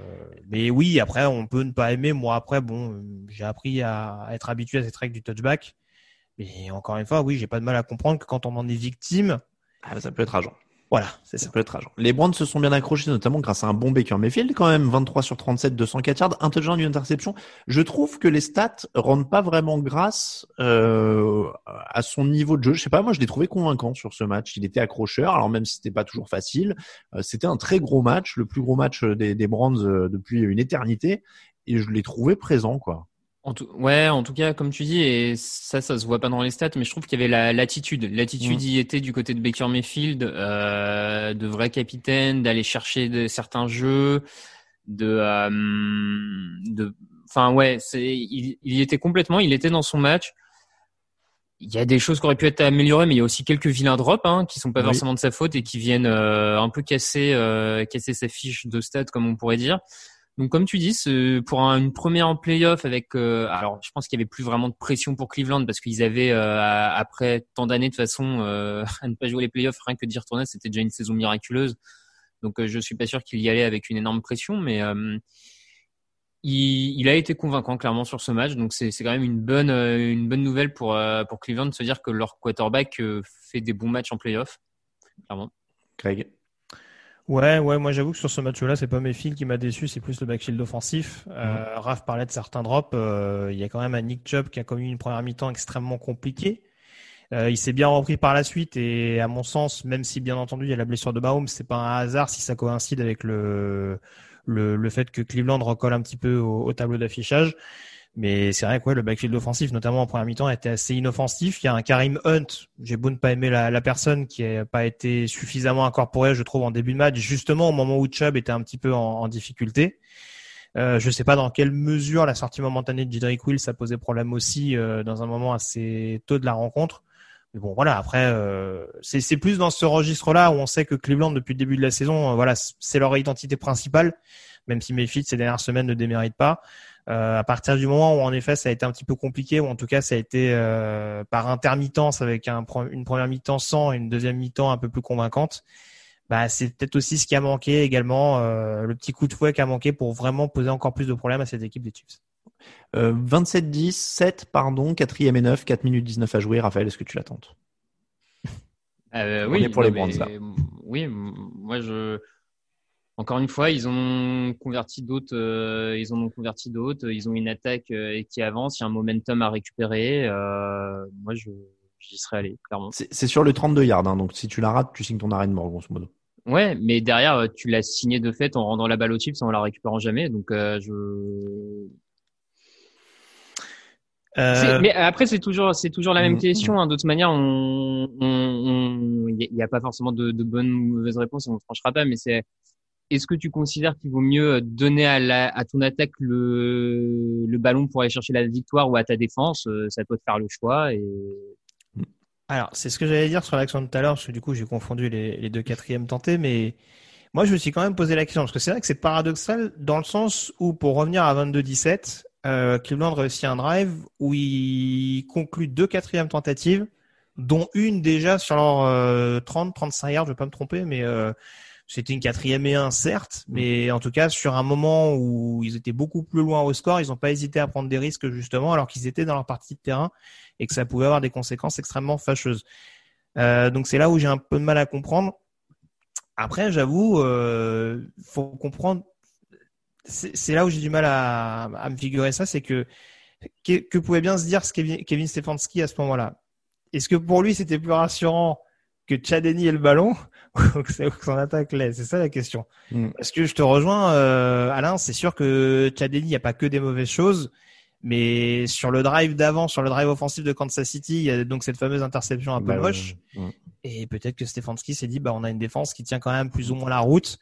mais oui, après, on peut ne pas aimer. Moi, après, bon, euh, j'ai appris à, à être habitué à cette règle du touchback. Mais encore une fois, oui, j'ai pas de mal à comprendre que quand on en est victime,
ah, ça peut être agent.
Voilà, c'est
Ça
ça.
peut être agent. Les Browns se sont bien accrochés, notamment grâce à un bon Baker Mayfield, quand même, 23 sur 37, 204 yards, un touchdown, une interception. Je trouve que les stats rendent pas vraiment grâce euh, à son niveau de jeu. Je sais pas, moi, je l'ai trouvé convaincant sur ce match. Il était accrocheur, alors même si c'était pas toujours facile, euh, c'était un très gros match, le plus gros match des, des Browns euh, depuis une éternité, et je l'ai trouvé présent, quoi.
En tout, ouais, en tout cas, comme tu dis, et ça, ça se voit pas dans les stats, mais je trouve qu'il y avait la l'attitude. L'attitude
Mm.
y était du côté de Baker Mayfield, euh, de vrai capitaine, d'aller chercher de, certains jeux, de, euh, de, enfin ouais, c'est, il, il y était complètement, il était dans son match. Il y a des choses qui auraient pu être améliorées, mais il y a aussi quelques vilains drops hein, qui sont pas
Oui.
forcément de sa faute et qui viennent euh, un peu casser, euh, casser sa fiche de stats, comme on pourrait dire. Donc comme tu dis, pour un- une première en playoff avec, euh, alors je pense qu'il y avait plus vraiment de pression pour Cleveland parce qu'ils avaient euh, après tant d'années de façon euh, *laughs* à ne pas jouer les playoffs, rien que d'y retourner, c'était déjà une saison miraculeuse. Donc je suis pas sûr qu'il y allait avec une énorme pression, mais il, a été convaincant clairement sur ce match. Donc c'est quand même une bonne bonne nouvelle pour Cleveland de se dire que leur quarterback fait des bons matchs en playoff, clairement.
Craig.
Ouais, ouais, moi j'avoue que sur ce match-là, c'est pas mes fils qui m'a déçu, c'est plus le backfield offensif. Euh, Raph parlait de certains drops. euh, il y a quand même un Nick Chubb qui a commis une première mi-temps extrêmement compliquée. Euh, il s'est bien repris par la suite et à mon sens, même si bien entendu il y a la blessure de Baum, c'est pas un hasard si ça coïncide avec le le, le fait que Cleveland recolle un petit peu au, au tableau d'affichage. Mais c'est vrai que ouais, le backfield offensif, notamment en première mi-temps, était assez inoffensif. Il y a un Karim Hunt, j'ai beau ne pas aimer la, la personne, qui n'a pas été suffisamment incorporé, je trouve, en début de match, justement au moment où Chubb était un petit peu en, en difficulté. Euh, je sais pas dans quelle mesure la sortie momentanée de Jedrick Will ça posait problème aussi euh, dans un moment assez tôt de la rencontre. Mais bon, voilà. Après, euh, c'est c'est plus dans ce registre-là où on sait que Cleveland depuis le début de la saison, euh, voilà, c'est leur identité principale, même si Mayfield ces dernières semaines ne démérite pas. Euh, à partir du moment où en effet ça a été un petit peu compliqué, ou en tout cas ça a été euh, par intermittence avec un, une première mi-temps sans et une deuxième mi-temps un peu plus convaincante, bah c'est peut-être aussi ce qui a manqué également, euh, le petit coup de fouet qui a manqué pour vraiment poser encore plus de problèmes à cette équipe des Chiefs.
Euh, 27-10, 7, pardon, 4 et 9, 4 minutes 19 à jouer. Raphaël, est-ce que tu l'attends
Euh,
On
oui,
est pour les là.
Oui, moi je. Encore une fois, ils ont converti d'autres. euh, ils en ont converti d'autres. Ils ont une attaque euh, qui avance. Il y a un momentum à récupérer. Euh, moi, je j'y serais allé clairement.
C'est c'est sur le 32 yards, hein, donc si tu la rates, tu signes ton arrêt de mort, grosso modo.
Ouais, mais derrière, euh, tu l'as signé de fait en rendant la balle au chips en la récupérant jamais. Donc, euh, je.
Euh,
C'est- Mais après, c'est toujours, c'est toujours la même
Mm,
question. Hein. De toute manière, on, on, on- il n'y a, pas forcément de, de bonnes ou mauvaises réponses, et on ne tranchera pas. Mais c'est, est-ce que tu considères qu'il vaut mieux donner à, ton attaque le, ballon pour aller chercher la victoire ou à ta défense Euh, Ça peut te faire le choix.
Alors, c'est ce que j'allais dire sur l'action de tout à l'heure, parce que du coup, j'ai confondu les, deux quatrièmes tentés, mais moi, je me suis quand même posé la question, parce que c'est vrai que c'est paradoxal dans le sens où, pour revenir à 22-17, euh, Cleveland réussit un drive où il conclut deux quatrièmes tentatives, dont une déjà sur leur euh, 30-35 yards, je vais pas me tromper, mais euh, c'était une quatrième et un, certes, mais en tout cas, sur un moment où ils étaient beaucoup plus loin au score, ils n'ont pas hésité à prendre des risques, justement, alors qu'ils étaient dans leur partie de terrain et que ça pouvait avoir des conséquences extrêmement fâcheuses. Euh, donc c'est là où j'ai un peu de mal à comprendre. Après, j'avoue, euh, faut comprendre. C'est là où j'ai du mal à, à me figurer ça, c'est que, que que pouvait bien se dire ce Kevin, Kevin Stefanski à ce moment-là. est-ce que pour lui c'était plus rassurant que Chadeni ait le ballon ou que son attaque l'ait C'est ça la question.
Mm.
Parce que je te rejoins, euh, Alain, c'est sûr que Chadeni, il n'y a pas que des mauvaises choses. Mais sur le drive d'avant, sur le drive offensif de Kansas City, il y a donc cette fameuse interception un peu
Bah,
moche.
ouais.
Et peut-être que Stefanski s'est dit, bah, on a une défense qui tient quand même plus ou moins la route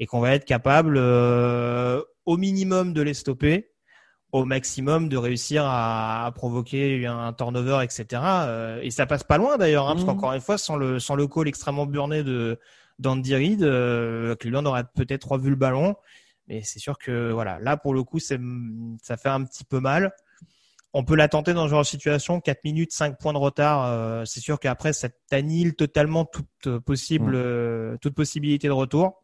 et qu'on va être capable, euh, au minimum de les stopper, au maximum de réussir à, à provoquer un turnover, etc. Euh, et ça passe pas loin d'ailleurs, hein, parce
Mhm.
qu'encore une fois, sans le, sans le call extrêmement burné de d'Andy Reid, euh, Cleveland aurait peut-être revu le ballon. Mais c'est sûr que voilà, là pour le coup, c'est, ça fait un petit peu mal. On peut la tenter dans ce genre de situation, 4 minutes, 5 points de retard. euh, c'est sûr qu'après, ça t'annule totalement toute possible,
Mm.
euh, toute possibilité de retour.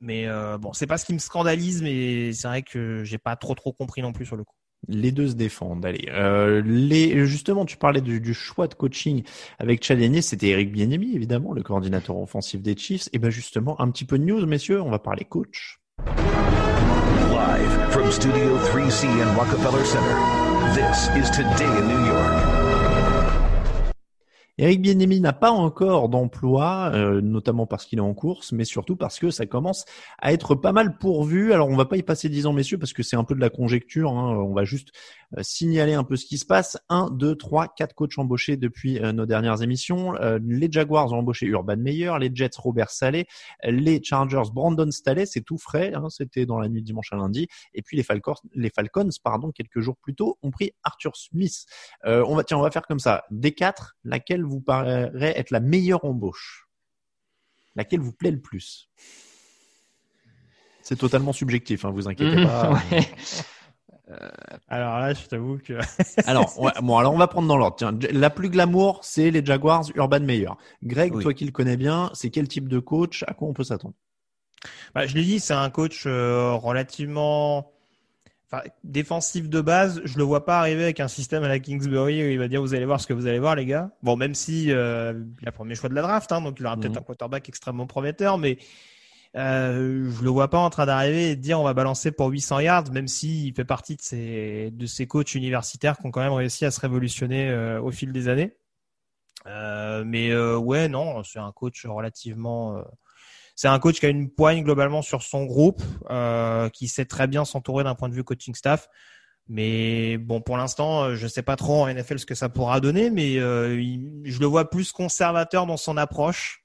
Mais euh, bon, c'est pas ce qui me scandalise, mais c'est vrai que j'ai pas trop trop compris non plus sur le coup.
Les deux se défendent. Allez, euh, les justement, tu parlais du, du choix de coaching avec Chadenier, c'était Eric Bieniemy évidemment, le coordinateur offensif des Chiefs. Et ben justement, un petit peu de news, messieurs, on va parler coach.
Live from Studio 3C in Rockefeller Center, this is Today in New York.
Eric Bieniemy n'a pas encore d'emploi, euh, notamment parce qu'il est en course, mais surtout parce que ça commence à être pas mal pourvu. Alors on va pas y passer dix ans, messieurs, parce que c'est un peu de la conjecture. hein. On va juste euh, signaler un peu ce qui se passe. Un, deux, trois, quatre coachs embauchés depuis euh, nos dernières émissions. Euh, les Jaguars ont embauché Urban Meyer, les Jets Robert Saleh, les Chargers Brandon Staley, c'est tout frais. hein, C'était dans la nuit de dimanche à lundi. Et puis les Falcons, les Falcons, pardon, quelques jours plus tôt, ont pris Arthur Smith. Euh, on va tiens, on va faire comme ça. Des quatre, laquelle vous paraît être la meilleure embauche? Laquelle vous plaît le plus? C'est totalement subjectif, hein, vous inquiétez
Mhm,
pas. *laughs*
ouais.
Alors là, je t'avoue que *laughs*
Alors, ouais, bon, alors on va prendre dans l'ordre. Tiens, la plus glamour, c'est les Jaguars Urban Meyer. Greg,
Oui.
toi qui le connais bien, c'est quel type de coach? À quoi on peut s'attendre?
Bah, je l'ai dit, c'est un coach euh, relativement enfin, défensif de base. Je le vois pas arriver avec un système à la Kingsbury où il va dire vous allez voir ce que vous allez voir les gars. Bon, même si euh, il a premier choix de la draft, hein, donc il aura peut-être
Mhm.
un quarterback extrêmement prometteur, mais euh, je le vois pas en train d'arriver et de dire on va balancer pour 800 yards, même s'il fait partie de ces de ces coachs universitaires qui ont quand même réussi à se révolutionner euh, au fil des années. Euh, mais euh, ouais, non, c'est un coach relativement. C'est un coach qui a une poigne globalement sur son groupe, euh, qui sait très bien s'entourer d'un point de vue coaching staff. Mais bon, pour l'instant, euh, je sais pas trop en NFL ce que ça pourra donner, mais euh, il- je le vois plus conservateur dans son approche.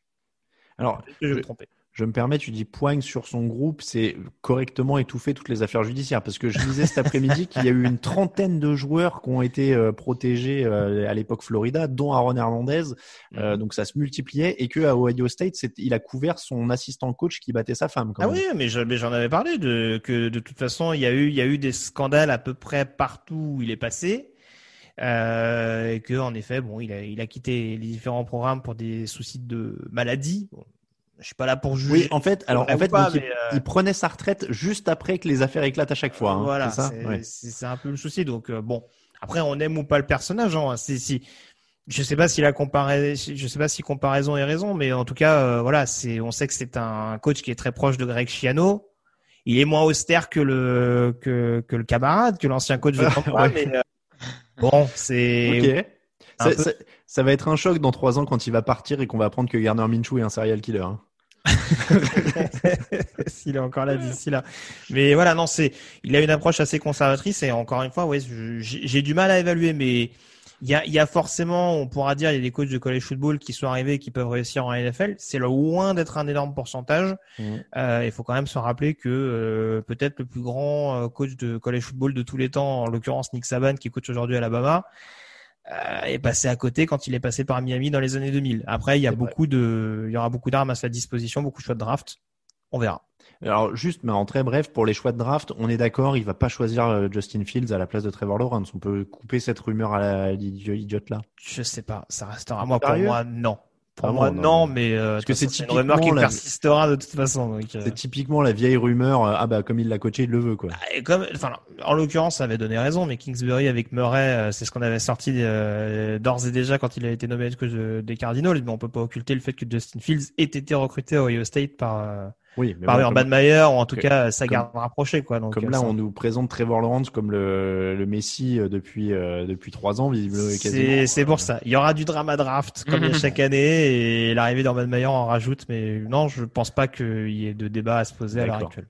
Alors,
je vais me tromper.
Je me permets, tu dis poigne sur son groupe, c'est correctement étouffer toutes les affaires judiciaires. Parce que je disais cet après-midi qu'il y a eu une trentaine de joueurs qui ont été euh, protégés euh, à l'époque Florida, dont Aaron Hernandez. Euh, donc ça se multipliait et que à Ohio State, il a couvert son assistant coach qui battait sa femme. Quand
Ah
même.
oui, mais je- mais j'en avais parlé de que de toute façon il y a eu il y a eu des scandales à peu près partout où il est passé. Euh, et que en effet bon il a il a quitté les différents programmes pour des soucis de maladie. Bon, je suis pas là pour juger.
Oui, en fait, alors en fait,
pas,
donc, il,
mais, euh,
il prenait sa retraite juste après que les affaires éclatent à chaque fois. hein,
voilà,
c'est Ouais.
un peu le souci. Donc euh, bon, après on aime ou pas le personnage. Hein, si je sais pas si la comparaison, je sais pas si comparaison est raison, mais en tout cas euh, voilà, c'est on sait que c'est un coach qui est très proche de Greg Schiano. Il est moins austère que le que, que le camarade, que l'ancien coach de *laughs* Tampa,
Ouais.
mais bon, c'est
Ok.
un
Ça,
peu-
ça- ça va être un choc dans trois ans quand il va partir et qu'on va apprendre que Garner Minshew est un serial killer. hein. *laughs*
s'il est encore là d'ici là. Mais voilà, non, c'est, il a une approche assez conservatrice et encore une fois, ouais, j'ai du mal à évaluer, mais il y a, y a forcément, on pourra dire, il y a des coachs de college football qui sont arrivés et qui peuvent réussir en NFL. C'est loin d'être un énorme pourcentage.
Mhm.
Euh, il faut quand même se rappeler que euh, peut-être le plus grand euh, coach de college football de tous les temps, en l'occurrence Nick Saban, qui coach aujourd'hui à Alabama, euh, est passé à côté quand il est passé par Miami dans les années 2000. Après, il y a
vrai.
beaucoup de, il y aura beaucoup d'armes à sa disposition, beaucoup de choix de draft. On verra.
Alors juste, mais en très bref, pour les choix de draft, on est d'accord, il va pas choisir euh, Justin Fields à la place de Trevor Lawrence. On peut couper cette rumeur à l'idiot- là.
Je sais pas, ça restera. Moi, pour moi, non.
Ah
moi, non,
non,
mais euh,
Parce que c'est
une rumeur qui
la-
persistera de toute façon. euh,
C'est typiquement la vieille rumeur. euh, ah bah comme il l'a coaché, il le veut quoi.
et comme, enfin, en l'occurrence, ça avait donné raison, mais Kingsbury avec Murray, euh, c'est ce qu'on avait sorti euh, d'ores et déjà quand il a été nommé coach de- des Cardinals. Mais on peut pas occulter le fait que Justin Fields ait été recruté à Ohio State par euh,
Oui, mais
par
bon,
Urban
comme-
Meyer ou en tout
que-
cas sa
comme-
garde rapprochée quoi. Donc
Comme
euh,
là,
ça-
on nous présente Trevor Lawrence comme le, le Messi euh, depuis euh, depuis trois ans, visiblement.
C'est
quasiment.
c'est pour ça. Il y aura du drama draft comme il y a *laughs* chaque année et l'arrivée d'Urban Meyer en rajoute, mais non, je pense pas qu'il y ait de débat à se poser à l'heure actuelle.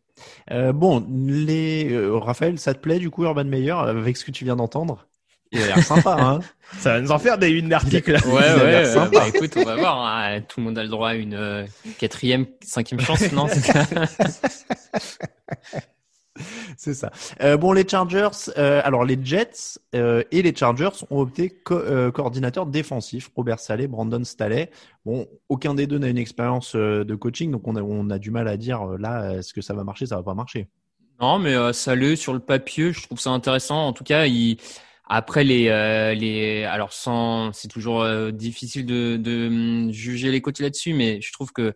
Euh, bon, les euh, Raphaël, ça te plaît du coup Urban Meyer avec ce que tu viens d'entendre? Il a l'air sympa, hein
Ça va nous en faire des une d'articles.
Ouais, ouais,
sympa.
bah, écoute, on va voir. hein. Tout le monde a le droit à une euh, quatrième, cinquième chance, non *laughs*
C'est ça. Euh, bon, les Chargers, euh, alors les Jets euh, et les Chargers ont opté co euh, coordinateur défensif, Robert Saleh, Brandon Staley. Bon, aucun des deux n'a une expérience euh, de coaching, donc on a, on a du mal à dire euh, là, est-ce que ça va marcher, ça va pas marcher.
Non, mais euh, Saleh sur le papier, je trouve ça intéressant. En tout cas, il après les euh, les alors sans c'est toujours euh, difficile de de hum, juger les côtés là-dessus, mais je trouve que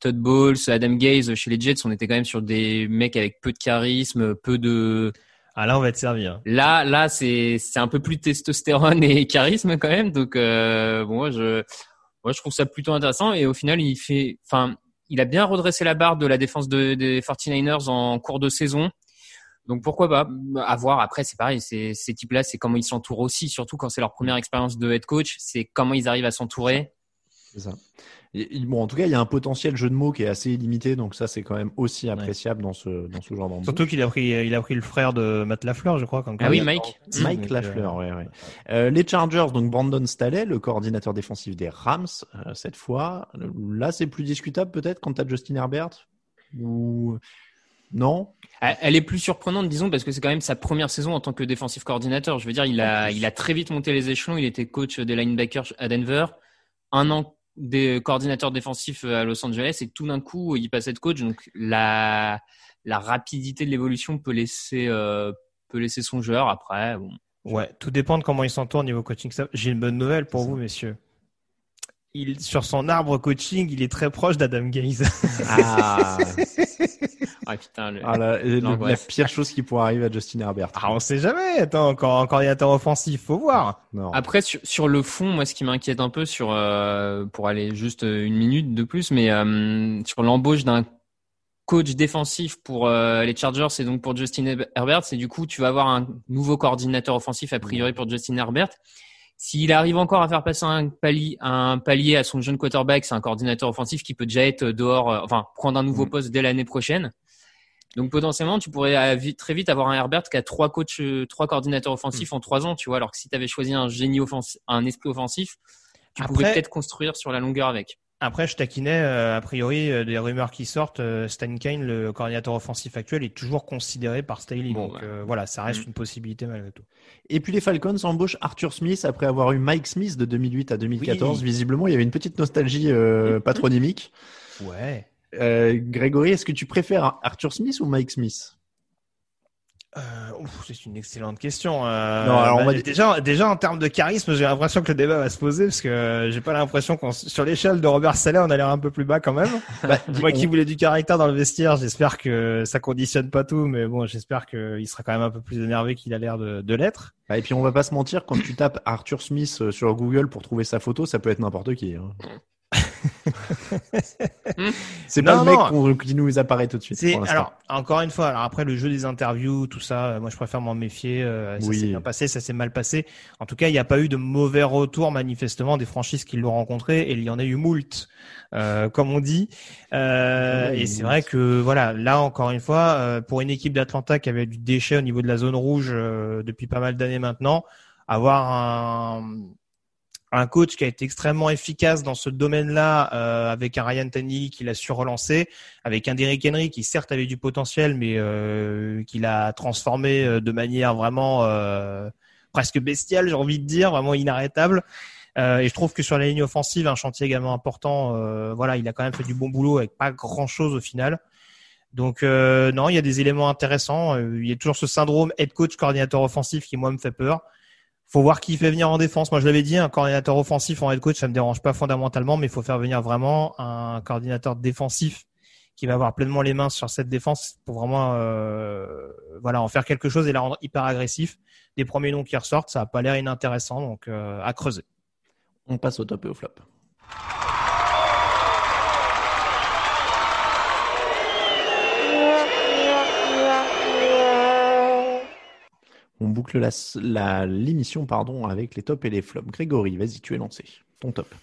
Todd Bowles, Adam Gaze chez les Jets, on était quand même sur des mecs avec peu de charisme, peu de
Ah là, on va te servir.
Là, là, c'est c'est un peu plus testostérone et charisme quand même. Donc, euh, bon, moi, je, moi, je trouve ça plutôt intéressant. Et au final, il fait, enfin, il a bien redressé la barre de la défense de, des 49ers en cours de saison. Donc pourquoi pas À voir. Après, c'est pareil. Ces types-là, c'est comment ils s'entourent aussi, surtout quand c'est leur première expérience de head coach. C'est comment ils arrivent à s'entourer.
C'est ça. Et- bon, en tout cas, il y a un potentiel jeu de mots qui est assez illimité, donc ça, c'est quand même aussi appréciable dans ce dans ce genre d'embauche.
Surtout qu'il a pris, il a pris le frère de Matt Lafleur, je crois. Comme
Ah oui. Mike.
Mike
Donc,
Lafleur,
euh,
ouais, ouais. Euh, les Chargers, donc Brandon Staley, le coordinateur défensif des Rams, euh, cette fois. Là, c'est plus discutable peut-être quand t'as Justin Herbert ou non
Elle est plus surprenante, disons, parce que c'est quand même sa première saison en tant que défensif coordinateur. Je veux dire, il a, il a très vite monté les échelons. Il était coach des linebackers à Denver, un an des coordinateurs défensifs à Los Angeles, et tout d'un coup, il passait de coach. Donc, la, la rapidité de l'évolution peut laisser, euh, peut laisser songeur. Après, bon.
Ouais, tout dépend de comment il s'entoure au niveau coaching. staff. J'ai une bonne nouvelle pour vous, messieurs. Il, sur son arbre coaching, il est très proche d'Adam Gaze.
Ah, *laughs* *laughs*
Ah putain, le-
Ah, la, le- la pire chose qui pourrait arriver à Justin Herbert.
Ah, on sait jamais. Attends, encore un coordinateur offensif, faut voir.
Non.
Après, sur, sur le fond, moi, ce qui m'inquiète un peu, sur euh, pour aller juste une minute de plus, mais euh, sur l'embauche d'un coach défensif pour euh, les Chargers et donc pour Justin Herbert, c'est du coup, tu vas avoir un nouveau coordinateur offensif a priori pour Justin Herbert. S'il arrive encore à faire passer un palier, un palier à son jeune quarterback, c'est un coordinateur offensif qui peut déjà être dehors, euh, enfin prendre un nouveau poste dès l'année prochaine. Donc potentiellement, tu pourrais euh, très vite avoir un Herbert qui a trois coachs, euh, trois coordinateurs offensifs en trois ans, tu vois. Alors que si tu avais choisi un génie offensif, un esprit offensif, tu
Après-
pouvais peut-être construire sur la longueur avec.
Après, je taquinais, euh, a priori, euh, des rumeurs qui sortent. euh, Stan Kane, le coordinateur offensif actuel, est toujours considéré par Staley.
Bon,
donc
ouais.
euh, voilà, ça reste
Mm.
une possibilité malgré tout.
Et puis les Falcons embauchent Arthur Smith après avoir eu Mike Smith de 2008 à 2014.
Oui.
Visiblement, il y avait une petite nostalgie euh, *laughs* patronymique.
Ouais.
Euh, Grégory, est-ce que tu préfères Arthur Smith ou Mike Smith?
Euh, c'est une excellente question. Euh,
Non, alors on
bah,
va-
déjà, déjà en termes de charisme, j'ai l'impression que le débat va se poser parce que j'ai pas l'impression qu'on sur l'échelle de Robert Saleh, on a l'air un peu plus bas quand même. *laughs*
Bah, *laughs*
Moi qui voulais du caractère dans le vestiaire, j'espère que ça conditionne pas tout, mais bon, j'espère qu'il sera quand même un peu plus énervé qu'il a l'air de, de l'être.
Bah, et puis on va pas se mentir, quand tu tapes Arthur Smith sur Google pour trouver sa photo, ça peut être n'importe qui. hein. *laughs* C'est pas
Non,
le mec
non.
qui nous apparaît tout de suite. Pour
alors encore une fois, alors après le jeu des interviews, tout ça, euh, moi je préfère m'en méfier. euh, ça
Oui.
s'est bien passé, ça s'est mal passé. En tout cas, il n'y a pas eu de mauvais retour manifestement des franchises qui l'ont rencontré, et il y en a eu moult, euh, comme on dit. Euh, et c'est vrai que voilà, là encore une fois, euh, pour une équipe d'Atlanta qui avait du déchet au niveau de la zone rouge euh, depuis pas mal d'années maintenant, avoir un un coach qui a été extrêmement efficace dans ce domaine-là, euh, avec un Ryan Tannehill qui l'a su relancer, avec un Derrick Henry qui certes avait du potentiel, mais euh, qui l'a transformé euh, de manière vraiment euh, presque bestiale, j'ai envie de dire, vraiment inarrêtable. Euh, et je trouve que sur la ligne offensive, un chantier également important. euh, voilà, il a quand même fait du bon boulot avec pas grand-chose au final. Donc non, il y a des éléments intéressants. Il y a toujours ce syndrome head coach coordinateur offensif qui moi me fait peur. Faut voir qui fait venir en défense. Moi, je l'avais dit, un coordinateur offensif en head coach, ça me dérange pas fondamentalement, mais il faut faire venir vraiment un coordinateur défensif qui va avoir pleinement les mains sur cette défense pour vraiment, euh, voilà, en faire quelque chose et la rendre hyper agressif. Des premiers noms qui ressortent, ça a pas l'air inintéressant, donc euh, à creuser.
On passe au top et au flop. Boucle la, l'émission pardon, avec les tops et les flops. Grégory, vas-y, tu es lancé. Ton top.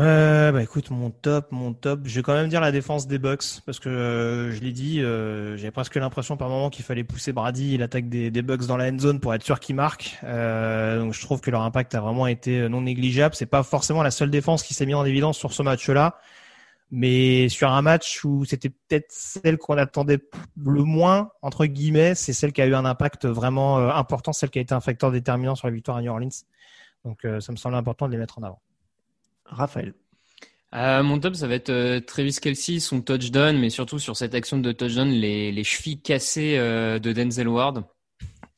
Euh, bah écoute, mon top, mon top, je vais quand même dire la défense des Bucks parce que euh, je l'ai dit, euh, j'ai presque l'impression par moment qu'il fallait pousser Brady et l'attaque des, des Bucks dans la end zone pour être sûr qu'ils marquent. Euh, donc je trouve que leur impact a vraiment été non négligeable. C'est pas forcément la seule défense qui s'est mise en évidence sur ce match-là, mais sur un match où c'était peut-être celle qu'on attendait le moins entre guillemets, c'est celle qui a eu un impact vraiment euh, important, celle qui a été un facteur déterminant sur la victoire à New Orleans. Donc euh, ça me semble important de les mettre en avant.
Raphaël.
Euh, mon top, ça va être euh, Travis Kelsey, son touchdown, mais surtout sur cette action de touchdown, les, les chevilles cassées euh, de Denzel Ward.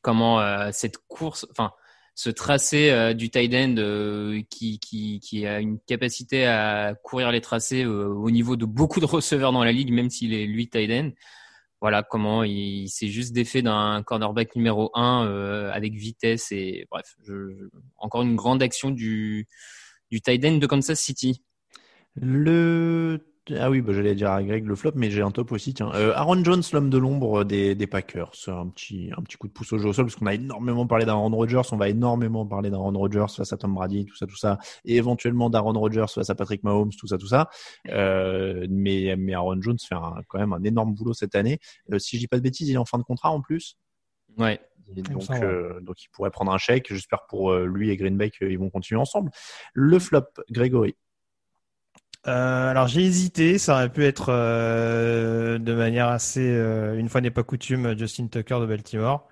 Comment euh, cette course, enfin, ce tracé euh, du tight end euh, qui, a une capacité à courir les tracés euh, au niveau de beaucoup de *laughs* receveurs dans la ligue, même s'il est lui tight end. Voilà comment il, s'est juste défait d'un cornerback numéro 1 euh, avec vitesse et bref, encore une grande action du, du tight end de Kansas City.
Le ah oui, bah, j'allais dire à Greg le flop, mais j'ai un top aussi. Tiens, Euh, Aaron Jones, l'homme de l'ombre des, des Packers, un petit un petit coup de pouce au jeu au sol parce qu'on a énormément parlé d'Aaron Rodgers, on va énormément parler d'Aaron Rodgers face à Tom Brady, tout ça, tout ça, et éventuellement d'Aaron Rodgers face à Patrick Mahomes, tout ça, tout ça. Euh, mais mais Aaron Jones fait un- quand même un énorme boulot cette année. Euh, si je dis pas de bêtises, il est en fin de contrat en plus.
Ouais.
Donc,
ouais.
euh, donc il pourrait prendre un chèque. J'espère pour euh, lui et Green Bay qu'ils vont continuer ensemble. Le flop, Grégory.
Euh, alors j'ai hésité, ça aurait pu être euh, de manière assez, euh, une fois n'est pas coutume, Justin Tucker de Baltimore.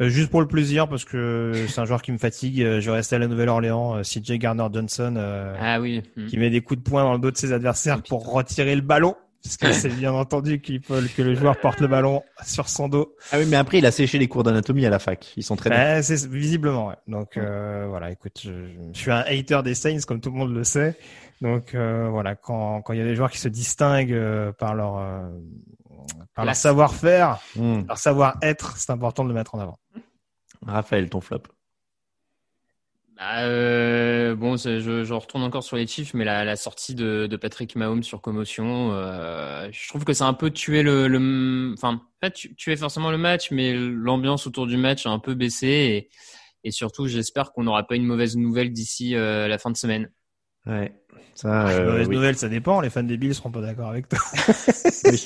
Euh, juste pour le plaisir, parce que c'est un joueur qui me fatigue. Je vais rester à la Nouvelle-Orléans, euh, CJ Garner-Johnson, euh,
Ah oui. Mm.
qui met des coups de poing dans le dos de ses adversaires pour retirer le ballon. Parce que c'est *laughs* bien entendu qu'il faut que le joueur porte le ballon sur son dos.
Ah oui, mais après il a séché les cours d'anatomie à la fac. Ils sont très
c'est visiblement, ouais. Donc euh, voilà, écoute, je, je suis un hater des Saints comme tout le monde le sait. Donc euh, voilà, quand quand il y a des joueurs qui se distinguent euh, par leur euh, par leur savoir-faire,
Hmm.
leur savoir-être, c'est important de le mettre en avant.
Raphaël, ton flop.
Bah, euh, bon, je, retourne encore sur les chiffres, mais la, la sortie de, Patrick Mahomes sur commotion, euh, je trouve que ça a un peu tué le, le enfin, tué forcément le match, mais l'ambiance autour du match a un peu baissé et, et surtout, j'espère qu'on n'aura pas une mauvaise nouvelle d'ici euh, la fin de semaine.
Ouais. Ça,
Ah,
euh,
mauvaise
oui.
nouvelle, ça dépend. Les fans des Bills seront pas d'accord avec toi. *laughs*
Oui.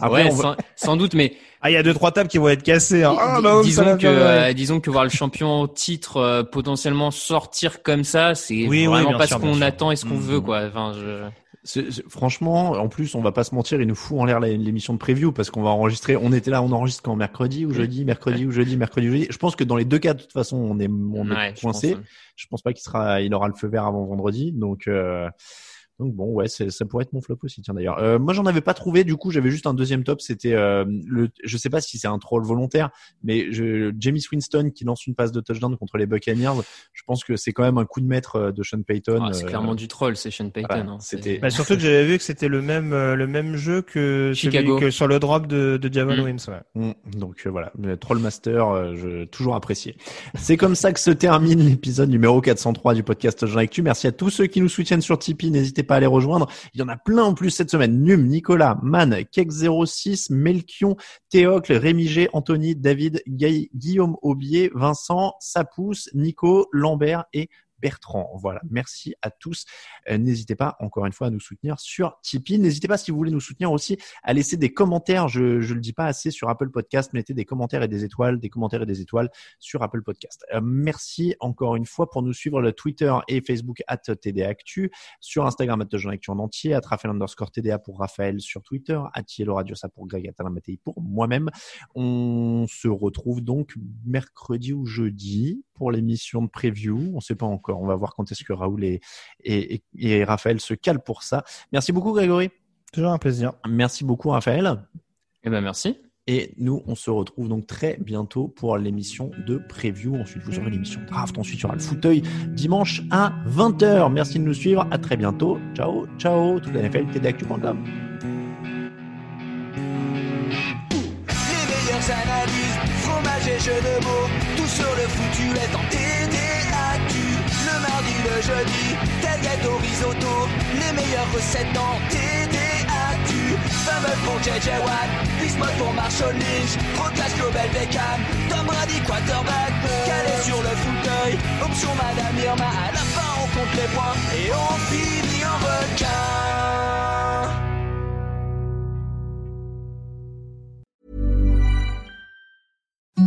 Après,
ouais,
on
sans, sans doute, mais
Ah, il y a deux trois tables qui vont être cassées. Hein. Ah, ça
disons que euh, disons que voir le champion au titre euh, potentiellement sortir comme ça, c'est
Oui,
vraiment pas
sûr,
ce qu'on attend et ce qu'on
Mhm.
veut, quoi. Enfin, je...
c'est- c'est- franchement, en plus, on va pas se mentir, il nous fout en l'air la- l'émission de preview parce qu'on va enregistrer. On était là, on enregistre quand mercredi ou jeudi, mercredi ou jeudi, mercredi ou jeudi. Je pense que dans les deux cas, de toute façon, on est, on est
Ouais, je
coincé.
pense, ouais.
Je pense pas qu'il sera, il aura le feu vert avant vendredi. Donc, euh, donc bon, ouais, c'est- ça pourrait être mon flop aussi. Tiens d'ailleurs, euh, moi j'en avais pas trouvé. Du coup, j'avais juste un deuxième top. C'était euh, le, je sais pas si c'est un troll volontaire, mais je, Jamie Winston qui lance une passe de touchdown contre les Buccaneers. Je pense que c'est quand même un coup de maître euh, de Sean Payton.
Ah, c'est
euh,
clairement du troll, c'est Sean Payton.
voilà,
hein.
c'était-
Bah, surtout que j'avais vu que c'était le même euh, le même jeu que celui que sur le drop de, de Javon
Mm.
Wims. Ouais.
Mm, Donc euh, voilà, le Trollmaster, euh, je toujours apprécié. C'est comme ça que se termine l'épisode numéro 403 du podcast Jean Actu. Merci à tous ceux qui nous soutiennent sur Tipeee. N'hésitez pas à les rejoindre. Il y en a plein en plus cette semaine. Num, Nicolas, Man, Kek06, Melchion, Théocle, Rémi Anthony, David, Guillaume Aubier, Vincent, Sapousse, Nico, Lambert et Bertrand. Voilà, merci à tous. Euh, N'hésitez pas, encore une fois, à nous soutenir sur Tipeee. N'hésitez pas, si vous voulez nous soutenir aussi, à laisser des commentaires. Je je le dis pas assez sur Apple Podcast. Mettez des commentaires et des étoiles, des commentaires et des étoiles sur Apple Podcast. Euh, merci encore une fois pour nous suivre le Twitter et Facebook at TDA Actu, sur Instagram at Jean Actu en entier, at Raphaël underscore TDA pour Raphaël sur Twitter, at Yellow Radio ça pour Greg Mattei pour moi-même. On se retrouve donc mercredi ou jeudi pour l'émission de preview. On sait pas encore. On va voir quand est-ce que Raoul et, et, et- et Raphaël se calent pour ça. Merci beaucoup Grégory.
Toujours un plaisir.
Merci beaucoup Raphaël.
Eh ben merci.
Et nous, on se retrouve donc très bientôt pour l'émission de preview. Ensuite, vous aurez l'émission draft. Ensuite, il y aura le fauteuil dimanche à 20h. Merci de nous suivre. À très bientôt. Ciao, ciao. Toute la NFL, tdactu.com.
Les meilleures analyses, fromage et jeux de mots, tout sur le foutu est en TDAQ. Jeudi, tel risotto, les meilleures recettes en TDAQ. Fameux pour JJ Watt, Bismuth pour Marshall Lynch, Proclash Global Beckham, Tom Brady quarterback, calé sur le fauteuil, option Madame Irma, à la fin on compte les points et on finit en requin.